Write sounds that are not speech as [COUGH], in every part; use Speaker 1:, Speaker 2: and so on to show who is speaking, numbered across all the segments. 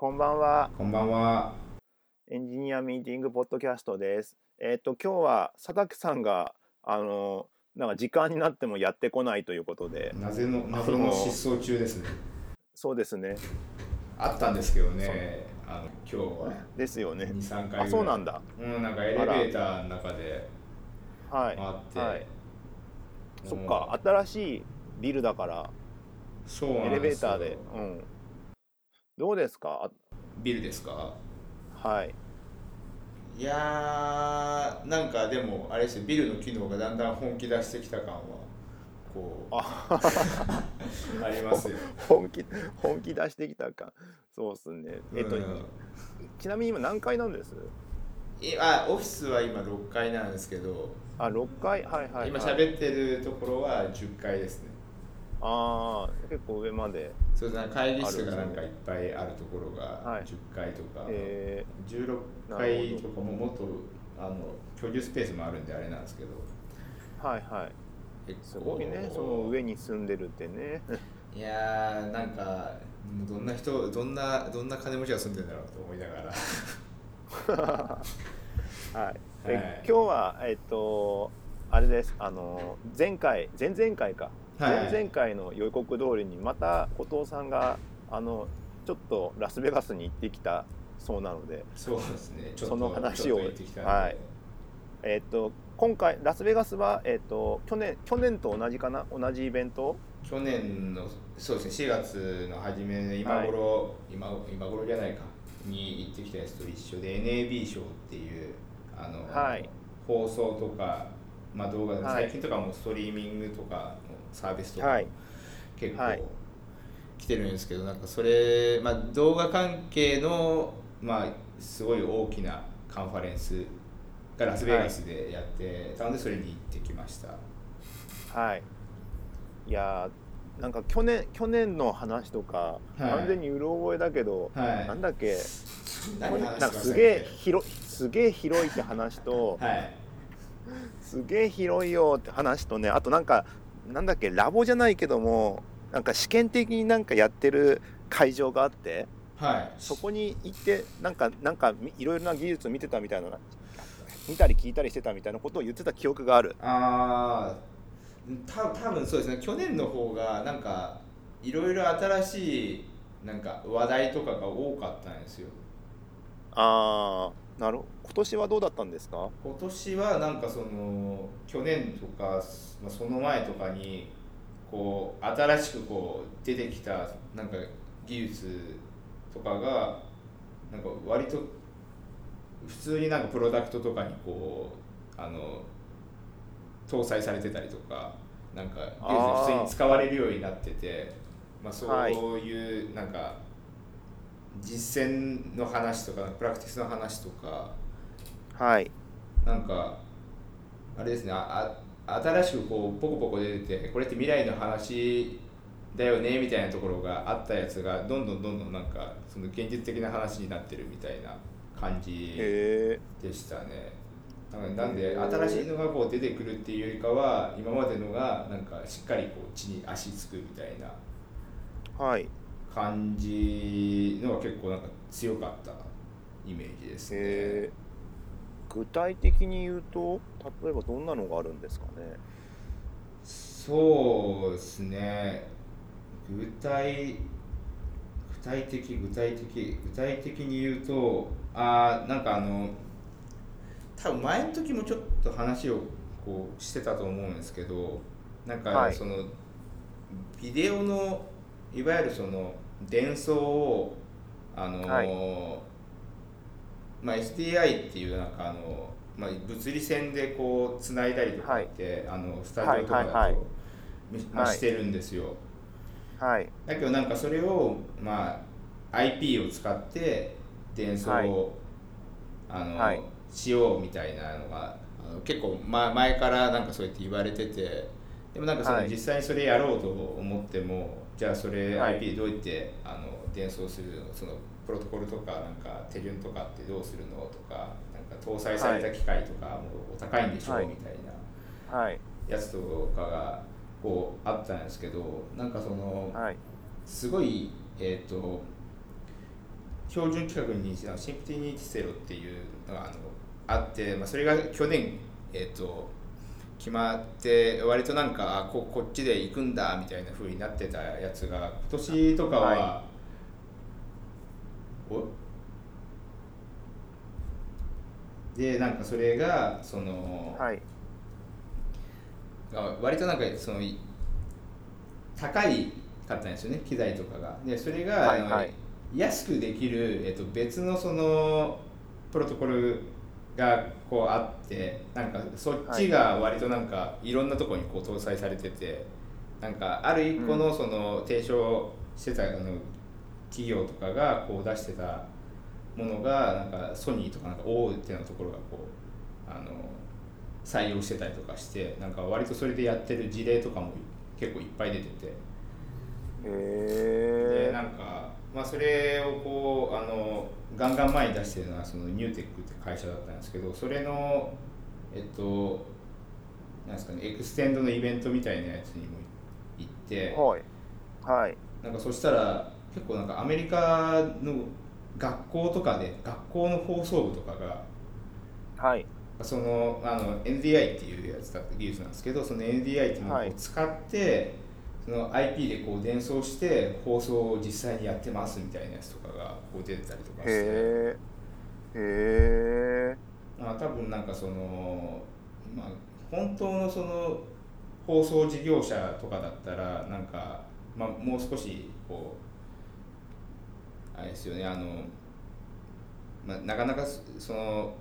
Speaker 1: こんばんは。
Speaker 2: こんばんは。
Speaker 1: エンジニアミーティングポッドキャストです。えっ、と今日は佐竹さんがあのなんか時間になってもやってこないということで、
Speaker 2: なぜの謎の失踪中ですね。
Speaker 1: そうですね。
Speaker 2: あったんですけどね。あの今日は
Speaker 1: ですよね。
Speaker 2: 二三回。
Speaker 1: あ、そうなんだ。
Speaker 2: うん、なんかエレベーターの中で
Speaker 1: はい。
Speaker 2: 回って。
Speaker 1: はい。そっ
Speaker 2: も
Speaker 1: か、新しいビルだから
Speaker 2: うそうな
Speaker 1: エレベーターで、うん。どうですか？
Speaker 2: ビルですか？
Speaker 1: あはい。
Speaker 2: いやーなんかでもあれですよビルの機能がだんだん本気出してきた感はこう
Speaker 1: あ、[LAUGHS]
Speaker 2: ありますよ。
Speaker 1: 本気本気出してきたか。そうですね。えっ、と、
Speaker 2: うん
Speaker 1: ちなみに今何階なんです？
Speaker 2: いあオフィスは今6階なんですけど、
Speaker 1: あ、六階？はいはい、はい。
Speaker 2: 今喋ってるところは10階ですね。
Speaker 1: ああ、結構上まで。
Speaker 2: そうですね会議室がなんかいっぱいあるところが
Speaker 1: はい
Speaker 2: 10階とか、
Speaker 1: え
Speaker 2: 16階とかももっとあの居住スペースもあるんであれなんですけど
Speaker 1: ー、はいはい。すごいね。その上に住んでるってね。
Speaker 2: いやーなんかどんな人どんなどんな金持ちが住んでるんだろうと思いながら [LAUGHS]
Speaker 1: はい。で
Speaker 2: はい
Speaker 1: 今日はえっとあれです。あの前回前々回か。
Speaker 2: はい。
Speaker 1: 前々回の予告通りにまた後藤さんがあのちょっとラスベガスに行ってきたそうなので、
Speaker 2: そうですね。
Speaker 1: その話をはい。えっと今回ラスベガスはえっと去年去年と同じかな？同じイベント。
Speaker 2: 去年のそうですね。4月の初めの今頃、今今頃じゃないか。に行ってきたやつと一緒で NAB 賞っていうあの、
Speaker 1: はい。
Speaker 2: 放送とか、まあ、動画最近とかもストリーミングとかのサービスとか
Speaker 1: はい。
Speaker 2: 結構
Speaker 1: はい。
Speaker 2: 来てるんですけど、なんかそれ、まあ、動画関係の、まあ、すごい大きなカンファレンスがラスベガスでやってたのでそれに行ってきました。
Speaker 1: はい。いやーなんか去年去年の話とか、
Speaker 2: はい。
Speaker 1: 完全にうろ覚えだけど、
Speaker 2: はい。
Speaker 1: なんだっけ？なんかすげえ広いすげえ広いって話と、
Speaker 2: はい。
Speaker 1: すげえ広いよって話とねあとなんかなんだっけラボじゃないけどもなんか試験的になんかやってる会場があって
Speaker 2: はい。
Speaker 1: そこに行ってなんかなんかみいろいろな技術を見てたみたいな見たり聞いたりしてたみたいなことを言ってた記憶がある。
Speaker 2: ああた多分そうですね。去年の方がなんかいろいろ新しいなんか話題とかが多かったんですよ。
Speaker 1: あーなる今年はどうだったんですか？
Speaker 2: 今年はなんかその去年とか、まあ、その前とかにこう新しくこう出てきたなんか技術とかがなんか割と普通になんかプロダクトとかにこうあの搭載されてたりとかなんか技術で普通に使われるようになっててまあ、そう
Speaker 1: はい
Speaker 2: いうなんか実践の話とかプラクティスの話とか。
Speaker 1: はい。
Speaker 2: なんかあれですねああ新しくこうポコポコ出ててこれって未来の話だよねみたいなところがあったやつがどんどんどんどんなんかその現実的な話になってるみたいな感じでしたね。なんかなんで新しいのがこう出てくるっていうよりかは今までのがなんかしっかりこう地に足つくみたいな。
Speaker 1: はい
Speaker 2: 感じのが結構なんか強かったイメージですね。
Speaker 1: え具体的に言うと例えばどんなのがあるんですかね？
Speaker 2: そうですね。具体具体的具体的具体的に言うとあーなんかあの多分前の時もちょっと話をこうしてたと思うんですけどなん
Speaker 1: はい。
Speaker 2: かその、ビデオのいわゆるその伝送をあの、
Speaker 1: はい。
Speaker 2: まあ、SDI っていうなんかあの、まあ、物理線でこうつないだりとかって、あのスタジオとかだと、
Speaker 1: はいはいはい。
Speaker 2: みまあ
Speaker 1: はい
Speaker 2: してるんですよ。
Speaker 1: はい。
Speaker 2: だけどなんかそれを、まあ、IP を使って伝送を、
Speaker 1: はい。
Speaker 2: あの
Speaker 1: はい。
Speaker 2: しようみたいなのが結構、ま、前からなんかそうやって言われててでもなんかその
Speaker 1: はい。
Speaker 2: 実際にそれやろうと思っても、じゃあそれ
Speaker 1: はい。
Speaker 2: IP どうやってあの伝送するの？そのプロトコルとかなんか手順とかってどうするの？とかなんか搭載された機械とかもお高いんでしょ？う、
Speaker 1: はい。
Speaker 2: みたいな
Speaker 1: はい。
Speaker 2: やつとかがこうあったんですけどなんかその、
Speaker 1: はい。
Speaker 2: すごい、えー、と標準規格にシンプティニティセロっていうのがあのあって、まあ、それが去年、えーと、決まって割となんかここっちで行くんだみたいなふうになってたやつが今年とかは、はい、お？でなんかそれがその、はい、割となんかその高いかったんですよね機材とかが。でそれが、はいはい、安くできる、えっと、別のそのプロトコルがこうあってなんかそっちが割となんかいろんなところにこう搭載されててなんかある一個のその提唱してたあの企業とかがこう出してたものがなんかソニーとかなんか大手のところがこうあの採用してたりとかしてなんか割とそれでやってる事例とかも結構いっぱい出てて。
Speaker 1: へ
Speaker 2: でなんかまあそれをこうあのガンガン前に出してるのはその NewTek って会社だったんですけどそれのえっとなんですかねエクステンドのイベントみたいなやつにも行って
Speaker 1: はい。はい。
Speaker 2: なんかそしたら結構なんかアメリカの学校とかで学校の放送部とかが
Speaker 1: はい。
Speaker 2: そのあの NDI っていうやつだ技術なんですけどその NDI っていうのを使って、はい、その IP でこう伝送して放送を実際にやってますみたいなやつとかがこう出てたりとかして。へ
Speaker 1: え
Speaker 2: まあ多分なんかそのまあ本当のその放送事業者とかだったらなんか、まあ、もう少しこうあれですよねあの、まあ、なかなかその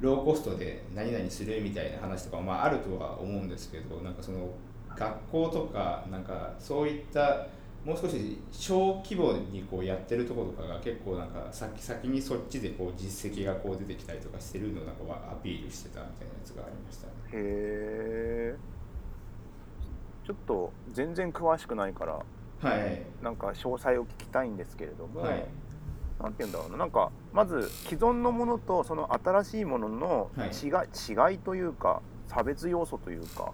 Speaker 2: ローコストで何々するみたいな話とかまああるとは思うんですけどなんかその学校とかなんかそういったもう少し小規模にこうやってるところとかが結構なんか先先にそっちでこう実績がこう出てきたりとかしてるのをなんかアピールしてたみたいなやつがありましたね。
Speaker 1: へえ。ちょっと全然詳しくないから、
Speaker 2: はい、
Speaker 1: なんか詳細を聞きたいんですけれども、はい、なんて言うんだろうななんかまず既存のものとその新しいものの違,、はい、違いというか差別要素というか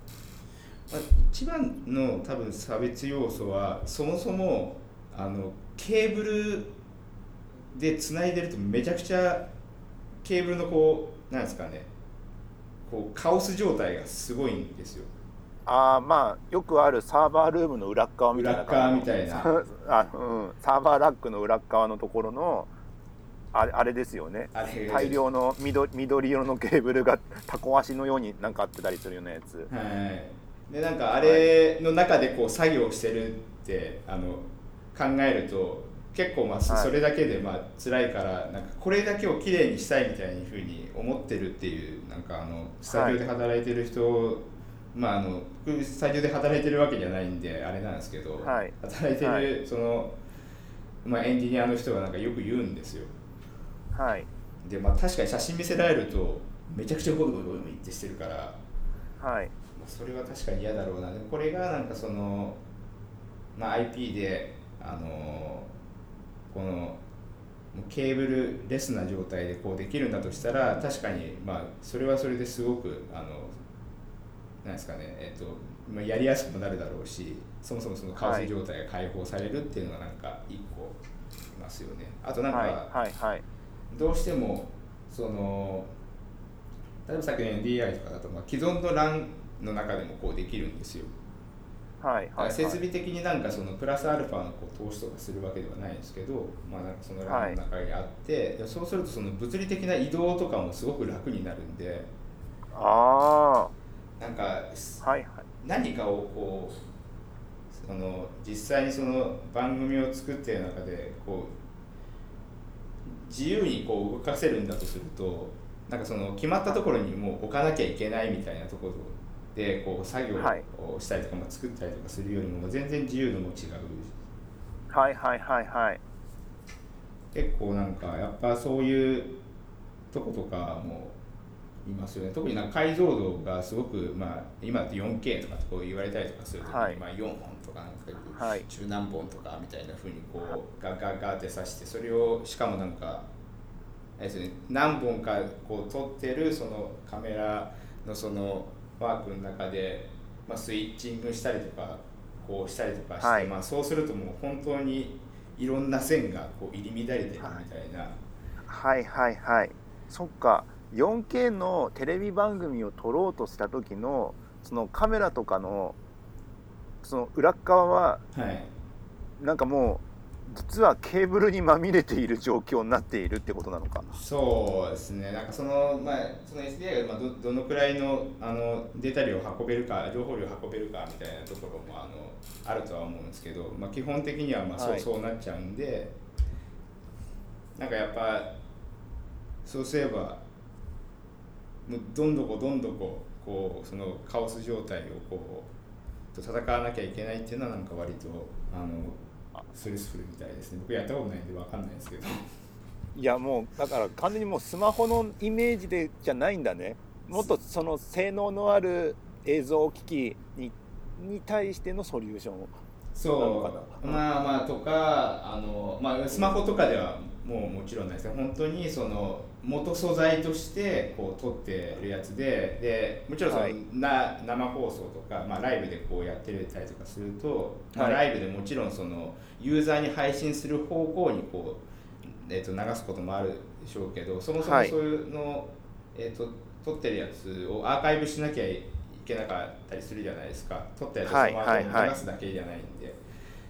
Speaker 2: 一番の多分差別要素はそもそもあのケーブルでつないでるとめちゃくちゃケーブルのこうなんですかねこうカオス状態がすごいんですよ。
Speaker 1: ああまあよくあるサーバールームの裏側みたいな。
Speaker 2: 裏側。みたいな
Speaker 1: あ、うん、サーバーラックの裏側のところのあれあれですよね。大量の緑緑色のケーブルがタコ足のようになんかあってたりするようなやつ。
Speaker 2: はいでなんかあれの中でこう作業してるってあの考えると結構まあそれだけでまあ辛いからなんかこれだけをきれいにしたいみたいにふうに思ってるっていうなんかあのスタジオで働いてる人、まああのスタジオで働いてるわけじゃないんであれなんですけど、働いてるその、まあ、エンジニアの人がなんかよく言うんですよ。
Speaker 1: はい、
Speaker 2: でまあ確かに写真見せられるとめちゃくちゃゴロゴロゴロってしてるから。
Speaker 1: はい
Speaker 2: それは確かに嫌だろうなでもこれがなんかその、まあ、IP であのこのケーブルレスな状態でこうできるんだとしたら確かにまあそれはそれですごくあのなんですかねえっ、とまあ、やりやすくもなるだろうしそもそもそのカオス状態が解放されるっていうのがなんか一個いますよね。あとなんか、
Speaker 1: はいはい、
Speaker 2: どうしてもその例えばさっきの DI とかだと、まあ、既存の LAN の中でもこうできるんですよ。
Speaker 1: はい、はい、
Speaker 2: 設備的になんかそのプラスアルファのこう投資とかするわけではないんですけど、まあ、なんかその欄の中にあって、はい、そうするとその物理的な移動とかもすごく楽になるんで
Speaker 1: あ
Speaker 2: なんか、
Speaker 1: はいはい、
Speaker 2: 何かをこうその実際にその番組を作っている中でこう自由にこう動かせるんだとするとなんかその決まったところにもう置かなきゃいけないみたいなところでこう作業をしたりとか、まあ、作ったりとかするよりも全然自由度も違う。
Speaker 1: はいはいはいはい。
Speaker 2: 結構なんかやっぱそういうとことかもいますよね。特になんか解像度がすごく、まあ、今だと 4K とかこう言われたりとかするときに、はい、まあ、4本とかなんか、はい、中何本とかみたいなふうにこうガッガッガッってさしてそれをしかもなんかですね、何本かこう撮ってるそのカメラのそのワークの中で、まあ、スイッチングしたりとかこうしたりとかして、はい、まあ、そうするともう本当にいろんな線がこう入り乱れてるみたいな、
Speaker 1: はい、はいはい。はいそっか。4K のテレビ番組を撮ろうとした時のそのカメラとかのその裏側は
Speaker 2: はい。
Speaker 1: なんかもう実はケーブルにまみれている状況になっているってことなのか。
Speaker 2: そうですね、なんかその、まあ、その SDI がまあどどのくらいのあのデータ量を運べるか、情報量を運べるかみたいなところもあのあるとは思うんですけど、まあ、基本的にはまあそう,、
Speaker 1: はい。
Speaker 2: そうなっちゃうんで、なんかやっぱ、そうすれば、もうどんどこどんどここうそのカオス状態をこうと戦わなきゃいけないっていうのは、なんか割とあのストレスフルみたいですね、僕やったことないんで分かんないですけど。[LAUGHS]
Speaker 1: いやもうだから完全にもうスマホのイメージでじゃないんだね。もっとその性能のある映像機器にに対してのソリューション。を
Speaker 2: そうまあまあとかあの、まあ、スマホとかではもうもちろんないですね本当にその元素材としてこう撮ってるやつででもちろんその、
Speaker 1: はい。
Speaker 2: な生放送とか、まあ、ライブでこうやってたりとかすると、まあ、
Speaker 1: はい。
Speaker 2: ライブでもちろんそのユーザーに配信する方向にこう、えー、と流すこともあるでしょうけどそもそも
Speaker 1: はい。
Speaker 2: そういうの、えー、と撮ってるやつをアーカイブしなきゃいけなかったりするじゃないですか。撮ったやつをスマ
Speaker 1: はい
Speaker 2: ート
Speaker 1: はいはい。
Speaker 2: フォンに流すだけじゃないんで。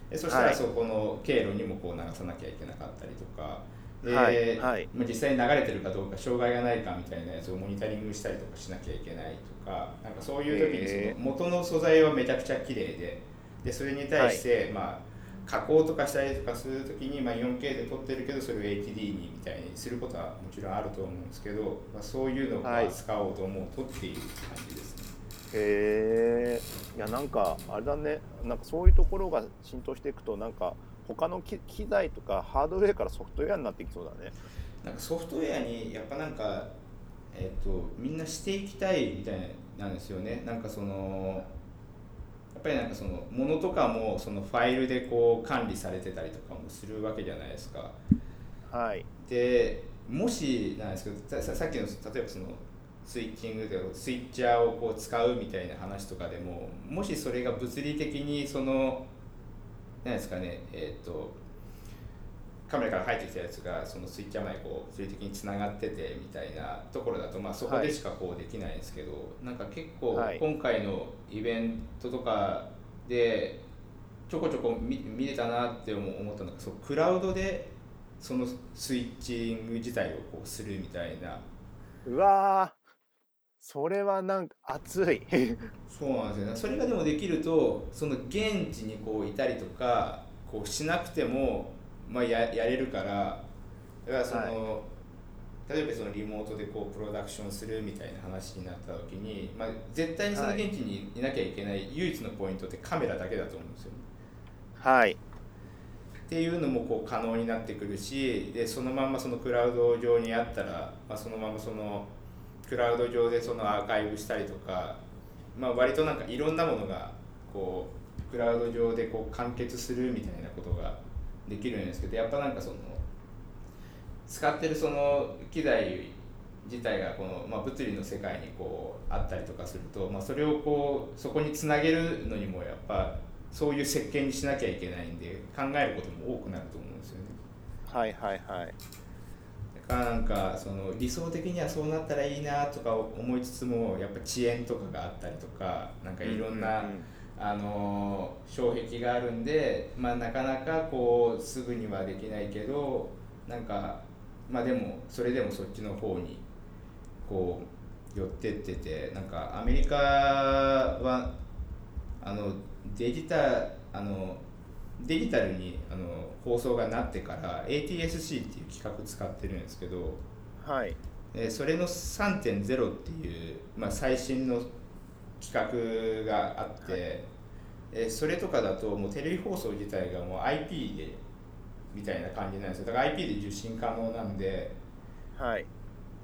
Speaker 2: でそした
Speaker 1: はい。
Speaker 2: らそこの経路にもこう流さなきゃいけなかったりとか、で
Speaker 1: はいはい。
Speaker 2: まあ、実際に流れてるかどうか障害がないかみたいなやつをモニタリングしたりとかしなきゃいけないとかなんかそういう時に
Speaker 1: へ
Speaker 2: その元の素材はめちゃくちゃ綺麗ででそれに対して、まあ加工とかしたりとかするときに、まあ、4K で撮ってるけどそれを HD にみたいにすることはもちろんあると思うんですけど、まあ、そういうのを
Speaker 1: はい。
Speaker 2: 使おうと思うとっていう感じですね。
Speaker 1: へえいやなんかあれだね。なんかそういうところが浸透していくとなんか他の機機材とかハードウェアからソフトウェアになってきそうだね。
Speaker 2: なんかソフトウェアにやっぱなんか、えっとみんなしていきたいみたいなんですよね。なんかそのやっぱりなんかそのものとかもそのファイルでこう管理されてたりとかもするわけじゃないですか。
Speaker 1: はい。
Speaker 2: でもしなんですけどささっきの例えばそのスイッチングとかスイッチャーをこう使うみたいな話とかでももしそれが物理的にその何ですかねえっ、とカメラから入ってきたやつがそのスイッチャーまでこう物理的につながっててみたいなところだと、まあ、そこでしかこうできないんですけど、なんか結構
Speaker 1: はい。
Speaker 2: 今回のイベントとかでちょこちょこ見見れたなって思思ったのがそうクラウドでそのスイッチング自体をこうするみたいな。
Speaker 1: うわーそれはなんか熱い。
Speaker 2: そうなんですよね。それがでもできるとその現地にこういたりとかこうしなくても、まあ、ややれるからだからその、例えばそのリモートでこうプロダクションするみたいな話になった時に、まあ、絶対にその現地にいなきゃいけない唯一のポイントってカメラだけだと思うんですよね。
Speaker 1: はい。
Speaker 2: っていうのもこう可能になってくるしでそのままそのクラウド上にあったら、まあ、そのままそのクラウド上でそのアーカイブしたりとか、まあ、割となんかいろんなものがこうクラウド上でこう完結するみたいなことができるんですけどやっぱなんかその使ってるその機材自体がこの、まあ、物理の世界にこうあったりとかすると、まあ、それをこうそこにつなげるのにもやっぱそういう設計にしなきゃいけないんで考えることも多くなると思うんですよね。
Speaker 1: はいはいはい
Speaker 2: なんかその理想的にはそうなったらいいなとか思いつつもやっぱ遅延とかがあったりとかなんかいろんな、あの障壁があるんで、まあ、なかなかこうすぐにはできないけどなんかまあでもそれでもそっちの方にこう寄ってっててなんかアメリカはあのデジタあのデジタルにあの放送がなってから ATSC っていう企画使ってるんですけど
Speaker 1: はい。
Speaker 2: えそれの3.0っていう、まあ、最新の企画があって、えそれとかだともうテレビ放送自体がもう IP でみたいな感じなんですよ。だから IP で受信可能なんで。
Speaker 1: はい。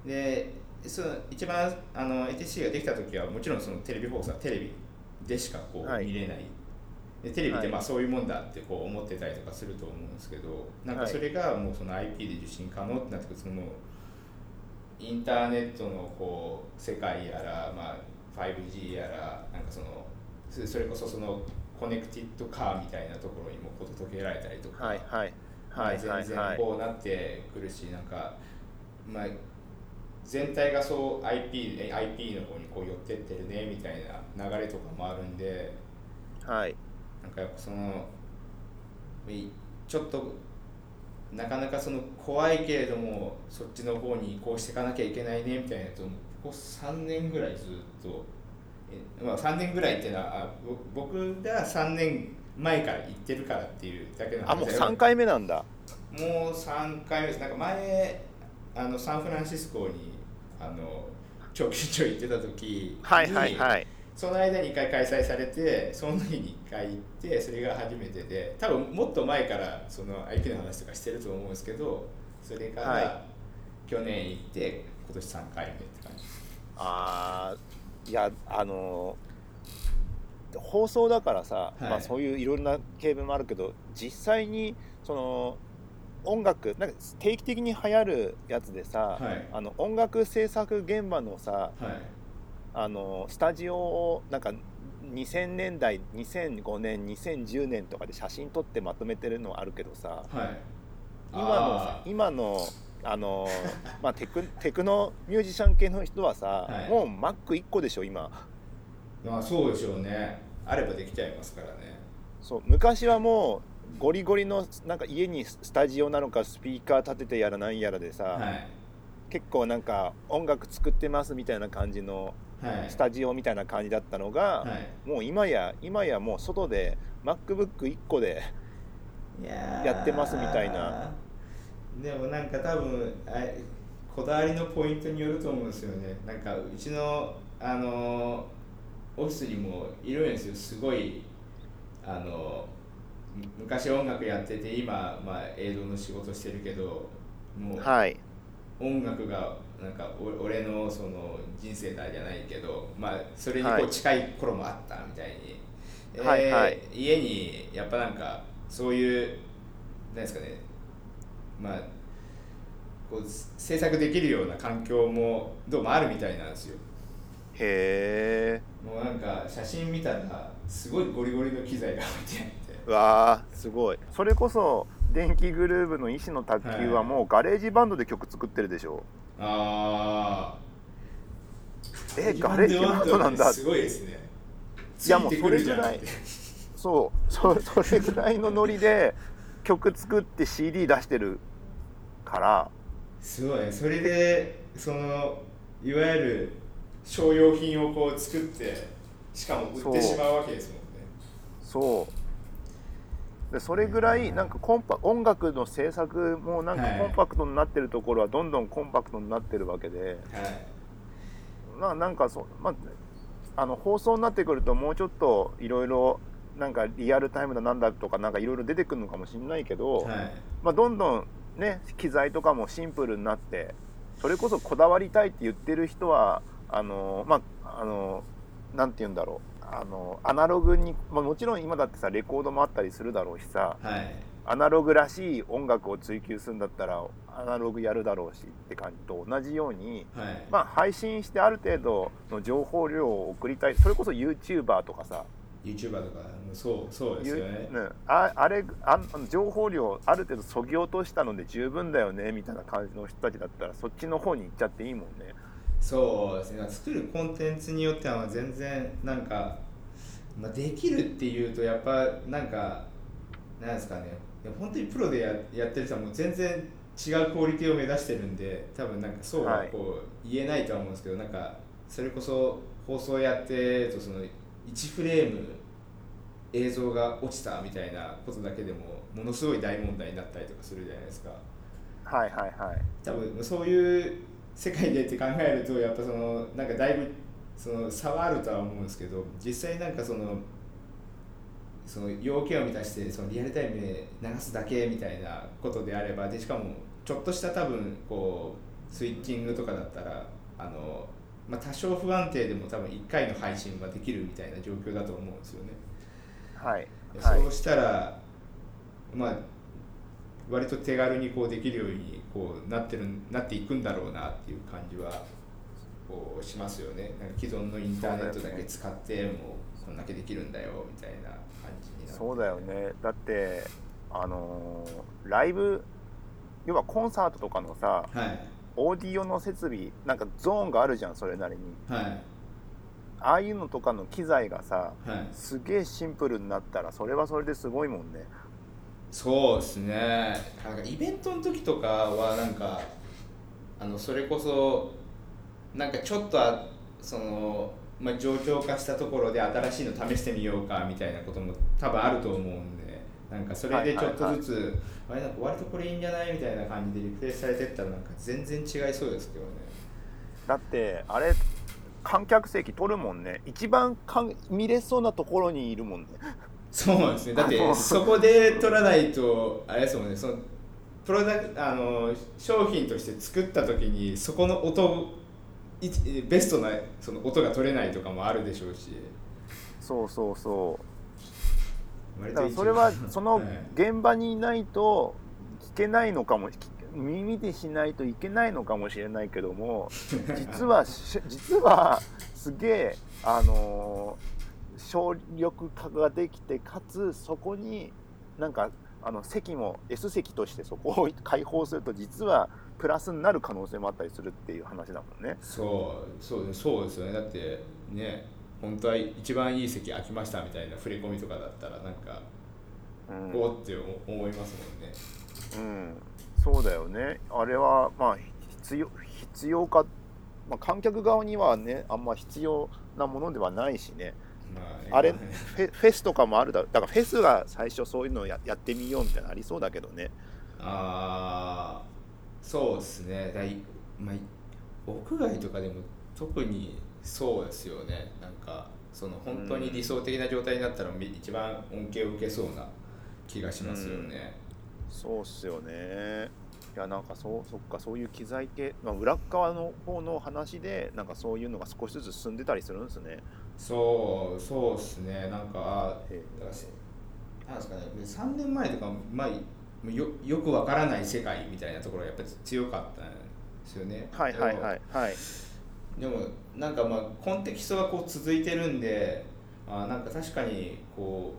Speaker 2: でその一番あの ATC ができた時はもちろんそのテレビ放送はテレビでしかこう
Speaker 1: はい。
Speaker 2: 見れない、でテレビって
Speaker 1: はい。
Speaker 2: まあそういうもんだってこう思ってたりとかすると思うんですけどなんかそれがもうその IP で受信可能ってなってくるとそのインターネットのこう世界やら、まあ、5G やらなんかそのそそれこそそのコネクティッドカーみたいなところにも届けられたりとか、
Speaker 1: はいはい。
Speaker 2: まあ、全然こうなってくるし、なんか、まあ、全体がそう IP, IP の方にこう寄ってってるねみたいな流れとかもあるんで、
Speaker 1: はい、
Speaker 2: なんかやっぱそのちょっとなかなかその怖いけれどもそっちの方に移行していかなきゃいけないねみたいなとここ3年ぐらいずっとえ、まあ、3年ぐらいっていうのは僕が3年前から行ってるからっていうだけ
Speaker 1: のあもう3回目なんだ。
Speaker 2: もう3回目です。なんか前あのサンフランシスコにあの長期出張行ってた時に
Speaker 1: はいはいはい
Speaker 2: その間に1回開催されてその日に1回行ってそれが初めてで多分もっと前からその IP の話とかしてると思うんですけどそれから去年行って今年3回目って感じ。
Speaker 1: ああいやあの放送だからさ、はい、まあ、そういういろんなケーブルもあるけど実際にその音楽なんか定期的に流行るやつでさ、はい、あの音楽制作現場のさ、はい、あのスタジオをなんか2000年代2005年2010年とかで写真撮ってまとめてるのはあるけどさ、今の今のあの [LAUGHS] まあ、テクテクノミュージシャン系の人はさ、もう Mac1 個でしょ今。
Speaker 2: まあそうでしょうね。あればできちゃいますからね。
Speaker 1: そう昔はもうゴリゴリのなんか家にスタジオなのかスピーカー立ててやらなんやらでさ、はい、結構なんか音楽作ってますみたいな感じのスタジオみたいな感じだったのが、はい、もう今や今やもう外で MacBook1 個でやってますみたいな。
Speaker 2: でもなんか多分あこだわりのポイントによると思うんですよね。なんかうちのあのオフィスにもいるんですよ。すごいあの昔音楽やってて今、まあ、映像の仕事してるけどもう、はい、音楽がなんか俺のその人生だじゃないけど、まあ、それにこう近い頃もあったみたいに、はい、えーはい、家にやっぱなんかそういう何ですかね。まあこう制作できるような環境もどうもあるみたいなんですよ。
Speaker 1: へえ
Speaker 2: もうなんか写真見たらすごいゴリゴリの機材が置いてあって。
Speaker 1: わあすごい。それこそ電気グルーヴの石野卓球はもうガレージバンドで曲作ってるでしょ、
Speaker 2: ああ
Speaker 1: えガレージバンドなんだ
Speaker 2: すごいですね。
Speaker 1: いやもうそれぐらい。そう。そ [LAUGHS] それぐらいのノリで曲作って CD 出してるから。
Speaker 2: すごいそれでそのいわゆる商用品をこう作ってしかも売ってしまうわけですもんね。
Speaker 1: そうでそれぐらいなんかコンパ音楽の制作もなんかコンパクトになってるところはどんどんコンパクトになってるわけで、はい、まあなんかそう、まあ、あの放送になってくるともうちょっといろいろなんかリアルタイムだなんだとかなんかいろいろ出てくるのかもしれないけど、はい、まあ、どんどんね機材とかもシンプルになってそれこそこだわりたいって言ってる人はあのまああのなんて言うんだろうあのアナログに、まあ、もちろん今だってさレコードもあったりするだろうしさ、はい、アナログらしい音楽を追求するんだったらアナログやるだろうしって感じと同じように、はい、まあ、配信してある程度の情報量を送りたい。それこそ YouTuber とかさ。
Speaker 2: YouTuber とかそうそうですよね、
Speaker 1: ああれあ情報量ある程度そぎ落としたので十分だよねみたいな感じの人たちだったらそっちの方に行っちゃっていいもんね
Speaker 2: そうですね作るコンテンツによっては全然なんか、まあ、できるっていうとやっぱなんかなんですかね本当にプロでややってる人はもう全然違うクオリティを目指してるんで多分なんかそうはこう言えないとは思うんですけど、はい、なんかそれこそ放送やってるとその1フレーム映像が落ちたみたいなことだけでもものすごい大問題になったりとかするじゃないですか。
Speaker 1: はいはいはい。
Speaker 2: 多分そういう世界でって考えるとやっぱそのなんかだいぶその差はあるとは思うんですけど実際なんかそのその要件を満たしてそのリアルタイムで流すだけみたいなことであればでしかもちょっとした多分こうスイッチングとかだったらあの、まあ、多少不安定でも多分1回の配信はできるみたいな状況だと思うんですよね。
Speaker 1: はい、
Speaker 2: そうしたら、まあ割と手軽にこうできるようにこうなってるなっていくんだろうなっていう感じはこうしますよね。なんか既存のインターネットだけ使ってもこんだけできるんだよみたいな感じにな
Speaker 1: そうだよね。だってあのーライブ要はコンサートとかのさ
Speaker 2: はい。
Speaker 1: オーディオの設備なんかゾーンがあるじゃんそれなりに。
Speaker 2: はい。
Speaker 1: ああいうのとかの機材がさ
Speaker 2: はい。
Speaker 1: すげえシンプルになったらそれはそれですごいもんね
Speaker 2: そうですね。なんかイベントの時とかはなんかあのそれこそなんかちょっとあその、まあ、状況化したところで新しいの試してみようかみたいなことも多分あると思うんでなんかそれでちょっとずつ、あれなんか割とこれいいんじゃないみたいな感じでリプレイされてったらなんか全然違いそうですけどね。
Speaker 1: だってあれ観客席取るもんね。一番かん見れそうなところにいるもんね
Speaker 2: そうですね。だってそこで取らないとあれですもんね。そのプロダクあの商品として作った時にそこの音いベストなその音が取れないとかもあるでしょうし。
Speaker 1: そうそうそう。だからそれはその
Speaker 2: はい
Speaker 1: 現場にいないと聞けないのかも耳でしないといけないのかもしれないけども実はし実はすげえあのー省力化ができてかつそこになんかあの席も S 席としてそこを開放すると実はプラスになる可能性もあったりするっていう話だもんね。
Speaker 2: そうそうそうです。よねだってね本当は一番いい席空きましたみたいな触れ込みとかだったらなんか
Speaker 1: うん。
Speaker 2: おーって思いますもんね。
Speaker 1: うん、そうだよね。あれはまあ必要必要か、まあ、観客側にはねあんま必要なものではないしね。
Speaker 2: まあ
Speaker 1: れフェフェスとかもあるだろだからフェスが最初そういうのをややってみようみたいなのありそうだけどね。
Speaker 2: ああそうですね。だい、まあ、い屋外とかでも特にそうですよね。なんかその本当に理想的な状態になったらみ一番恩恵を受けそうな気がしますよね、
Speaker 1: そうっすよね。いやなんかそうそっかそういう機材系、まあ、裏っ側の方の話でなんかそういうのが少しずつ進んでたりするんですね
Speaker 2: そうそうですね。なんかなんですかね。3年前とか、まあ、よよくわからない世界みたいなところがやっぱり強かったんですよね。
Speaker 1: はいはいはいはい。
Speaker 2: でもなんかまあコンテキストがこう続いてるんであなんか確かにこ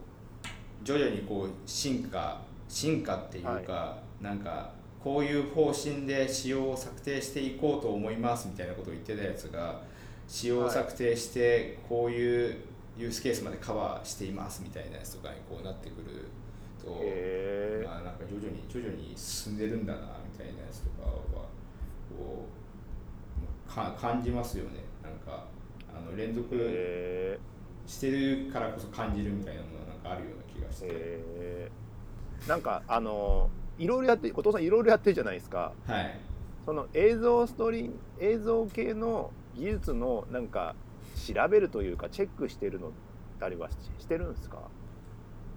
Speaker 2: う徐々にこう進化進化っていうか、なんかこういう方針で仕様を策定していこうと思いますみたいなことを言ってたやつが仕様を策定してこういうユースケースまでカバーしていますみたいなやつとかにこうなってくると、
Speaker 1: へえ
Speaker 2: まあ、なんか徐々に徐々に進んでるんだなみたいなやつとかはこうか感じますよね。なんかあの連続
Speaker 1: へ
Speaker 2: してるからこそ感じるみたいなものがなんかあるような気がして、
Speaker 1: えなんかあのいろいろやって後藤さんいろいろやってるじゃないですか。
Speaker 2: はい。
Speaker 1: その映像ストリ映像系の技術のなんか調べるというかチェックしてるのありはししてるんですか？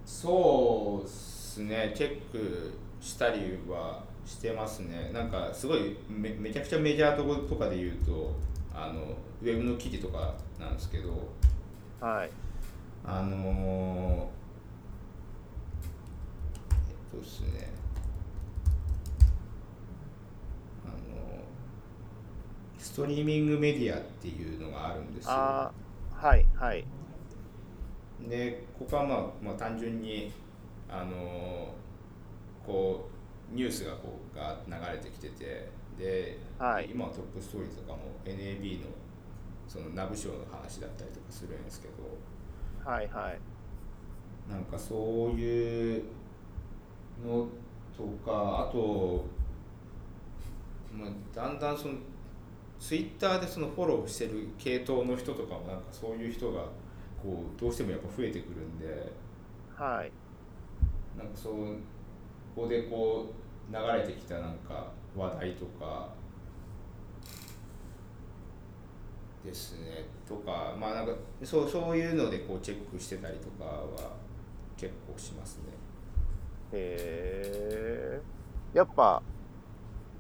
Speaker 2: そうですね。チェックしたりはしてますね。なんかすごいめめちゃくちゃメジャーとことかで言うとあのウェブの記事とかなんですけど
Speaker 1: はい。
Speaker 2: あのえっとですねあのストリーミングメディアっていうのがあるんですよ。
Speaker 1: はいはい。
Speaker 2: でここはまあ、まあ、単純にあのこうニュースがこうが流れてきててで、
Speaker 1: はい。
Speaker 2: 今はトップストーリーとかも NAB のそのナブ賞の話だったりとかするんですけど
Speaker 1: はいはい。
Speaker 2: なんかそういうのとかあと、まあ、だんだんそのツイッターでそのフォローしてる系統の人とかもなんかそういう人がこうどうしてもやっぱ増えてくるんで
Speaker 1: はい。
Speaker 2: なんかそうここでこう流れてきたなんか話題とかですね。とかまあなんかそうそういうのでこうチェックしてたりとかは結構しますね。
Speaker 1: へえやっぱ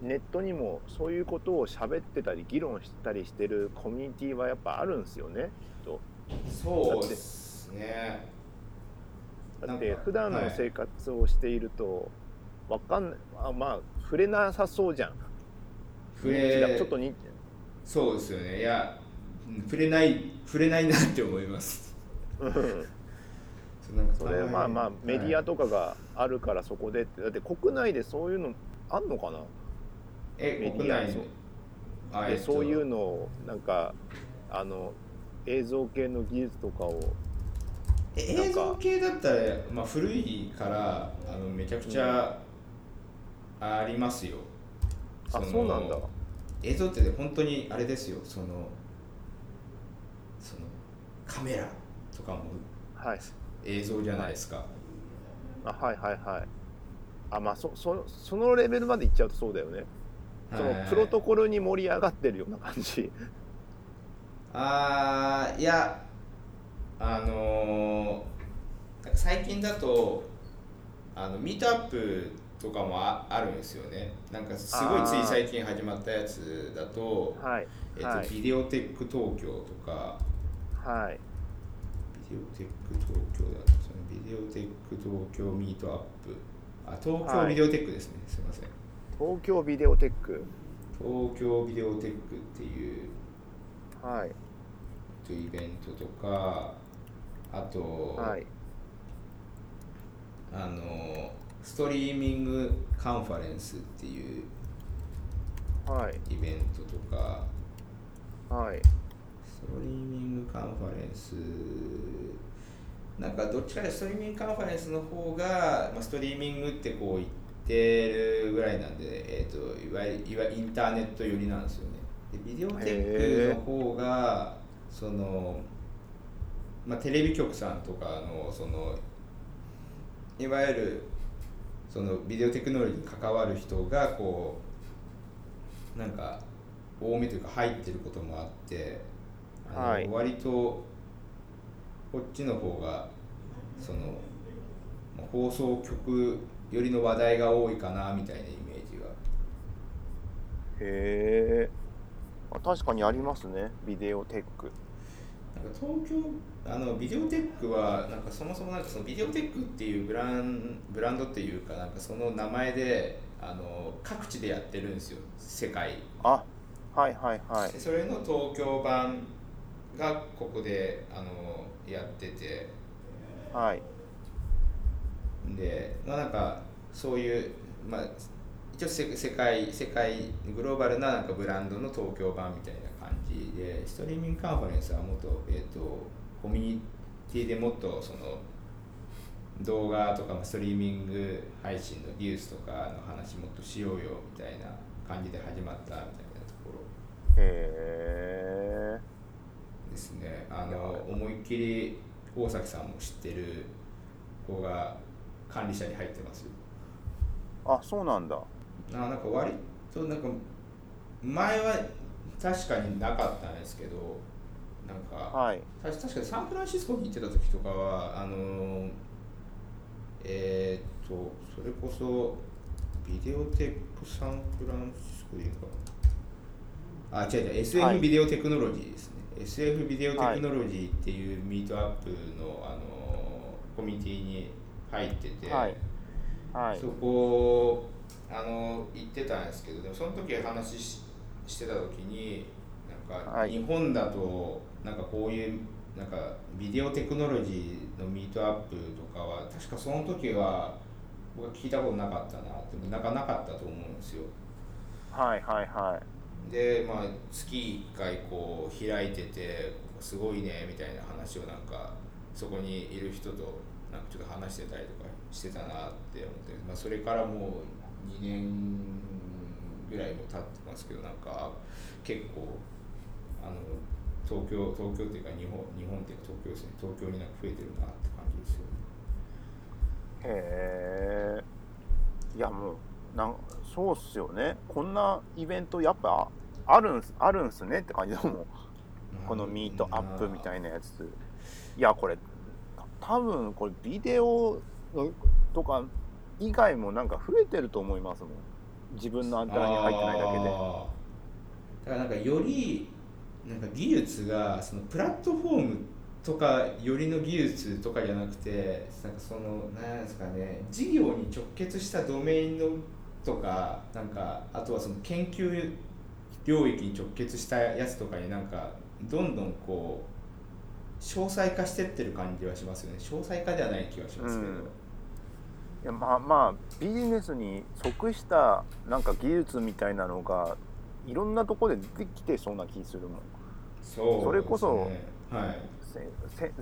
Speaker 1: ネットにもそういうことを喋ってたり議論したりしてるコミュニティはやっぱあるんですよねと。
Speaker 2: そうですね。
Speaker 1: だって普段の
Speaker 2: はい
Speaker 1: 生活をしているとわかんない。あまあ触れなさそうじゃん。
Speaker 2: 触れ
Speaker 1: ちょっとに
Speaker 2: そうですよね。いやうん触れない触れないなって思います。
Speaker 1: うん。
Speaker 2: そ
Speaker 1: それまあまあメディアとかがあるからそこでって。だって国内でそういうのあんのかな？
Speaker 2: え
Speaker 1: メディアでそういうのをなんかあの映像系の技術とかを
Speaker 2: 映像系だったら、まあ、古いからあのめちゃくちゃありますよ、
Speaker 1: うん、あそうなんだ。
Speaker 2: 映像って本当にあれですよ。そのそのカメラとかも映像じゃないですか、
Speaker 1: はい、あはいはいはい。あまあそそそのレベルまでいっちゃうとそうだよねそのプロトコルに盛り上がってるような感じ。
Speaker 2: ああいやあのー、最近だとあのミートアップとかもああるんですよね。なんかすごいつい最近始まったやつだと,、
Speaker 1: はい
Speaker 2: えーと、はい、ビデオテック東京とか。
Speaker 1: はい。
Speaker 2: ビデオテック東京だとそのビデオテック東京ミートアップ。あ東京ビデオテックですね、はい、すいません
Speaker 1: 東京ビデオテック。
Speaker 2: 東京ビデオテックっていう
Speaker 1: はい。
Speaker 2: とイベントとかあと、
Speaker 1: はい、
Speaker 2: あのストリーミングカンファレンスっていうイベントとか、
Speaker 1: はい、
Speaker 2: ストリーミングカンファレンスなんかどっちかでストリーミングカンファレンスの方が、まあ、ストリーミングってこう言ってるぐらいなんで、えーと、いわゆるいわインターネット寄りなんですよね。でビデオテックの方がその、まあ、テレビ局さんとかのそのいわゆるそのビデオテクノロジーに関わる人がこうなんか多めというか入ってることもあってあの、はい、割とこっちの方がその放送局よりの話題が多いかなみたいなイメージが。
Speaker 1: へえ。確かにありますね。ビデオテック。
Speaker 2: なんか東京あのビデオテックはなんかそもそもなんかそのビデオテックっていうブランブランドっていうかなんかその名前であの各地でやってるんですよ。世界。
Speaker 1: あはいはいはい。
Speaker 2: それの東京版がここであのやってて。
Speaker 1: はい
Speaker 2: でまあなんかそういうまあ一応世界世界グローバルななんかブランドの東京版みたいな感じでストリーミングカンファレンスはもっと,、えーと、コミュニティでもっとその動画とかストリーミング配信の技術とかの話もっとしようよみたいな感じで始まったみたいなとこ
Speaker 1: ろ。へえ
Speaker 2: ですね。あの思いっきり大崎さんも知ってる子が管理者に入ってます。よ
Speaker 1: あそうなんだ。
Speaker 2: あなんか割となんか前は確かになかったんですけどなんか、
Speaker 1: はい、
Speaker 2: 確かにサンフランシスコに行ってた時とかはあのえー、っとそれこそビデオテックサンフランシスコでいいかあ違う違う SF ビデオテクノロジーですね、はい、SF ビデオテクノロジーっていうミートアップのあのコミュニティに入ってて、
Speaker 1: はい。はい、
Speaker 2: そこあの行ってたんですけどでもその時話ししてた時になんか日本だとなんかこういうなんかビデオテクノロジーのミートアップとかは確かその時は僕は聞いたことなかったなってなかなかったと思うんですよ。
Speaker 1: はいはいはい。
Speaker 2: でまあ月1回こう開いててすごいねみたいな話をなんかそこにいる人となんかちょっと話してたりとかしてたなって思って、まあ、それからもう2年ぐらいも経ってますけどなんか結構あの東京東京っていうか日本日本っていうか東京ですね。東京になんか増えてるなって感じですよね。
Speaker 1: へえ。いやもうなんそうっすよね。こんなイベントやっぱあるんすあるんすねって感じだもん。このミートアップみたいなやつ。いやこれ多分これビデオとか以外もなんか増えてると思いますもん。自分のアンテナに入ってないだけで。だ
Speaker 2: からなんかよりなんか技術がそのプラットフォームとかよりの技術とかじゃなくてなんかそのなんですかね事業に直結したドメインのとかなんかあとはその研究領域に直結したやつとかになんかどんどんこう詳細化してってる感じはしますよね。詳細化ではない気がしますけど、うん、い
Speaker 1: やまあまあビジネスに即したなんか技術みたいなのがいろんなところでできてそうな気するもん。
Speaker 2: そう、ね、
Speaker 1: それこそ、はい、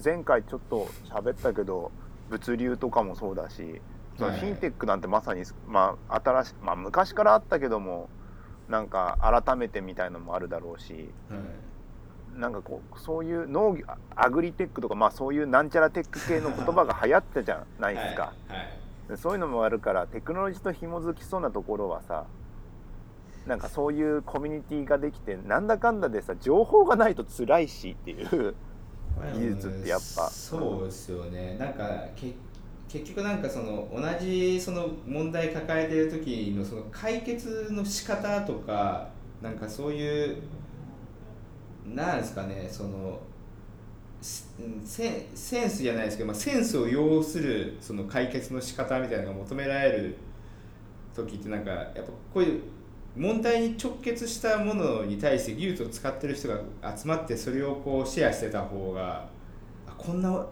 Speaker 1: 前回ちょっと喋ったけど物流とかもそうだし、はい、フィンテックなんてまさに、まあ、新しまあ、昔からあったけどもなんか改めてみたいのもあるだろうし、はい、なんかこうそういう農業アグリテックとか、まあ、そういうなんちゃらテック系の言葉が流行ったじゃないですか、はいはい、そういうのもあるからテクノロジーと紐づきそうなところはさなんかそういうコミュニティができてなんだかんだでさ情報がないと辛いしっていう技術ってやっぱ、
Speaker 2: そうですよね。なんか結局なんかその同じその問題抱えてる時のその解決の仕方とかなんかそういうなんですかねそのセセンスじゃないですけど、まあ、センスを要するその解決の仕方みたいなのが求められる時ってなんかやっぱこういう問題に直結したものに対して技術を使ってる人が集まってそれをこうシェアしてた方があこんな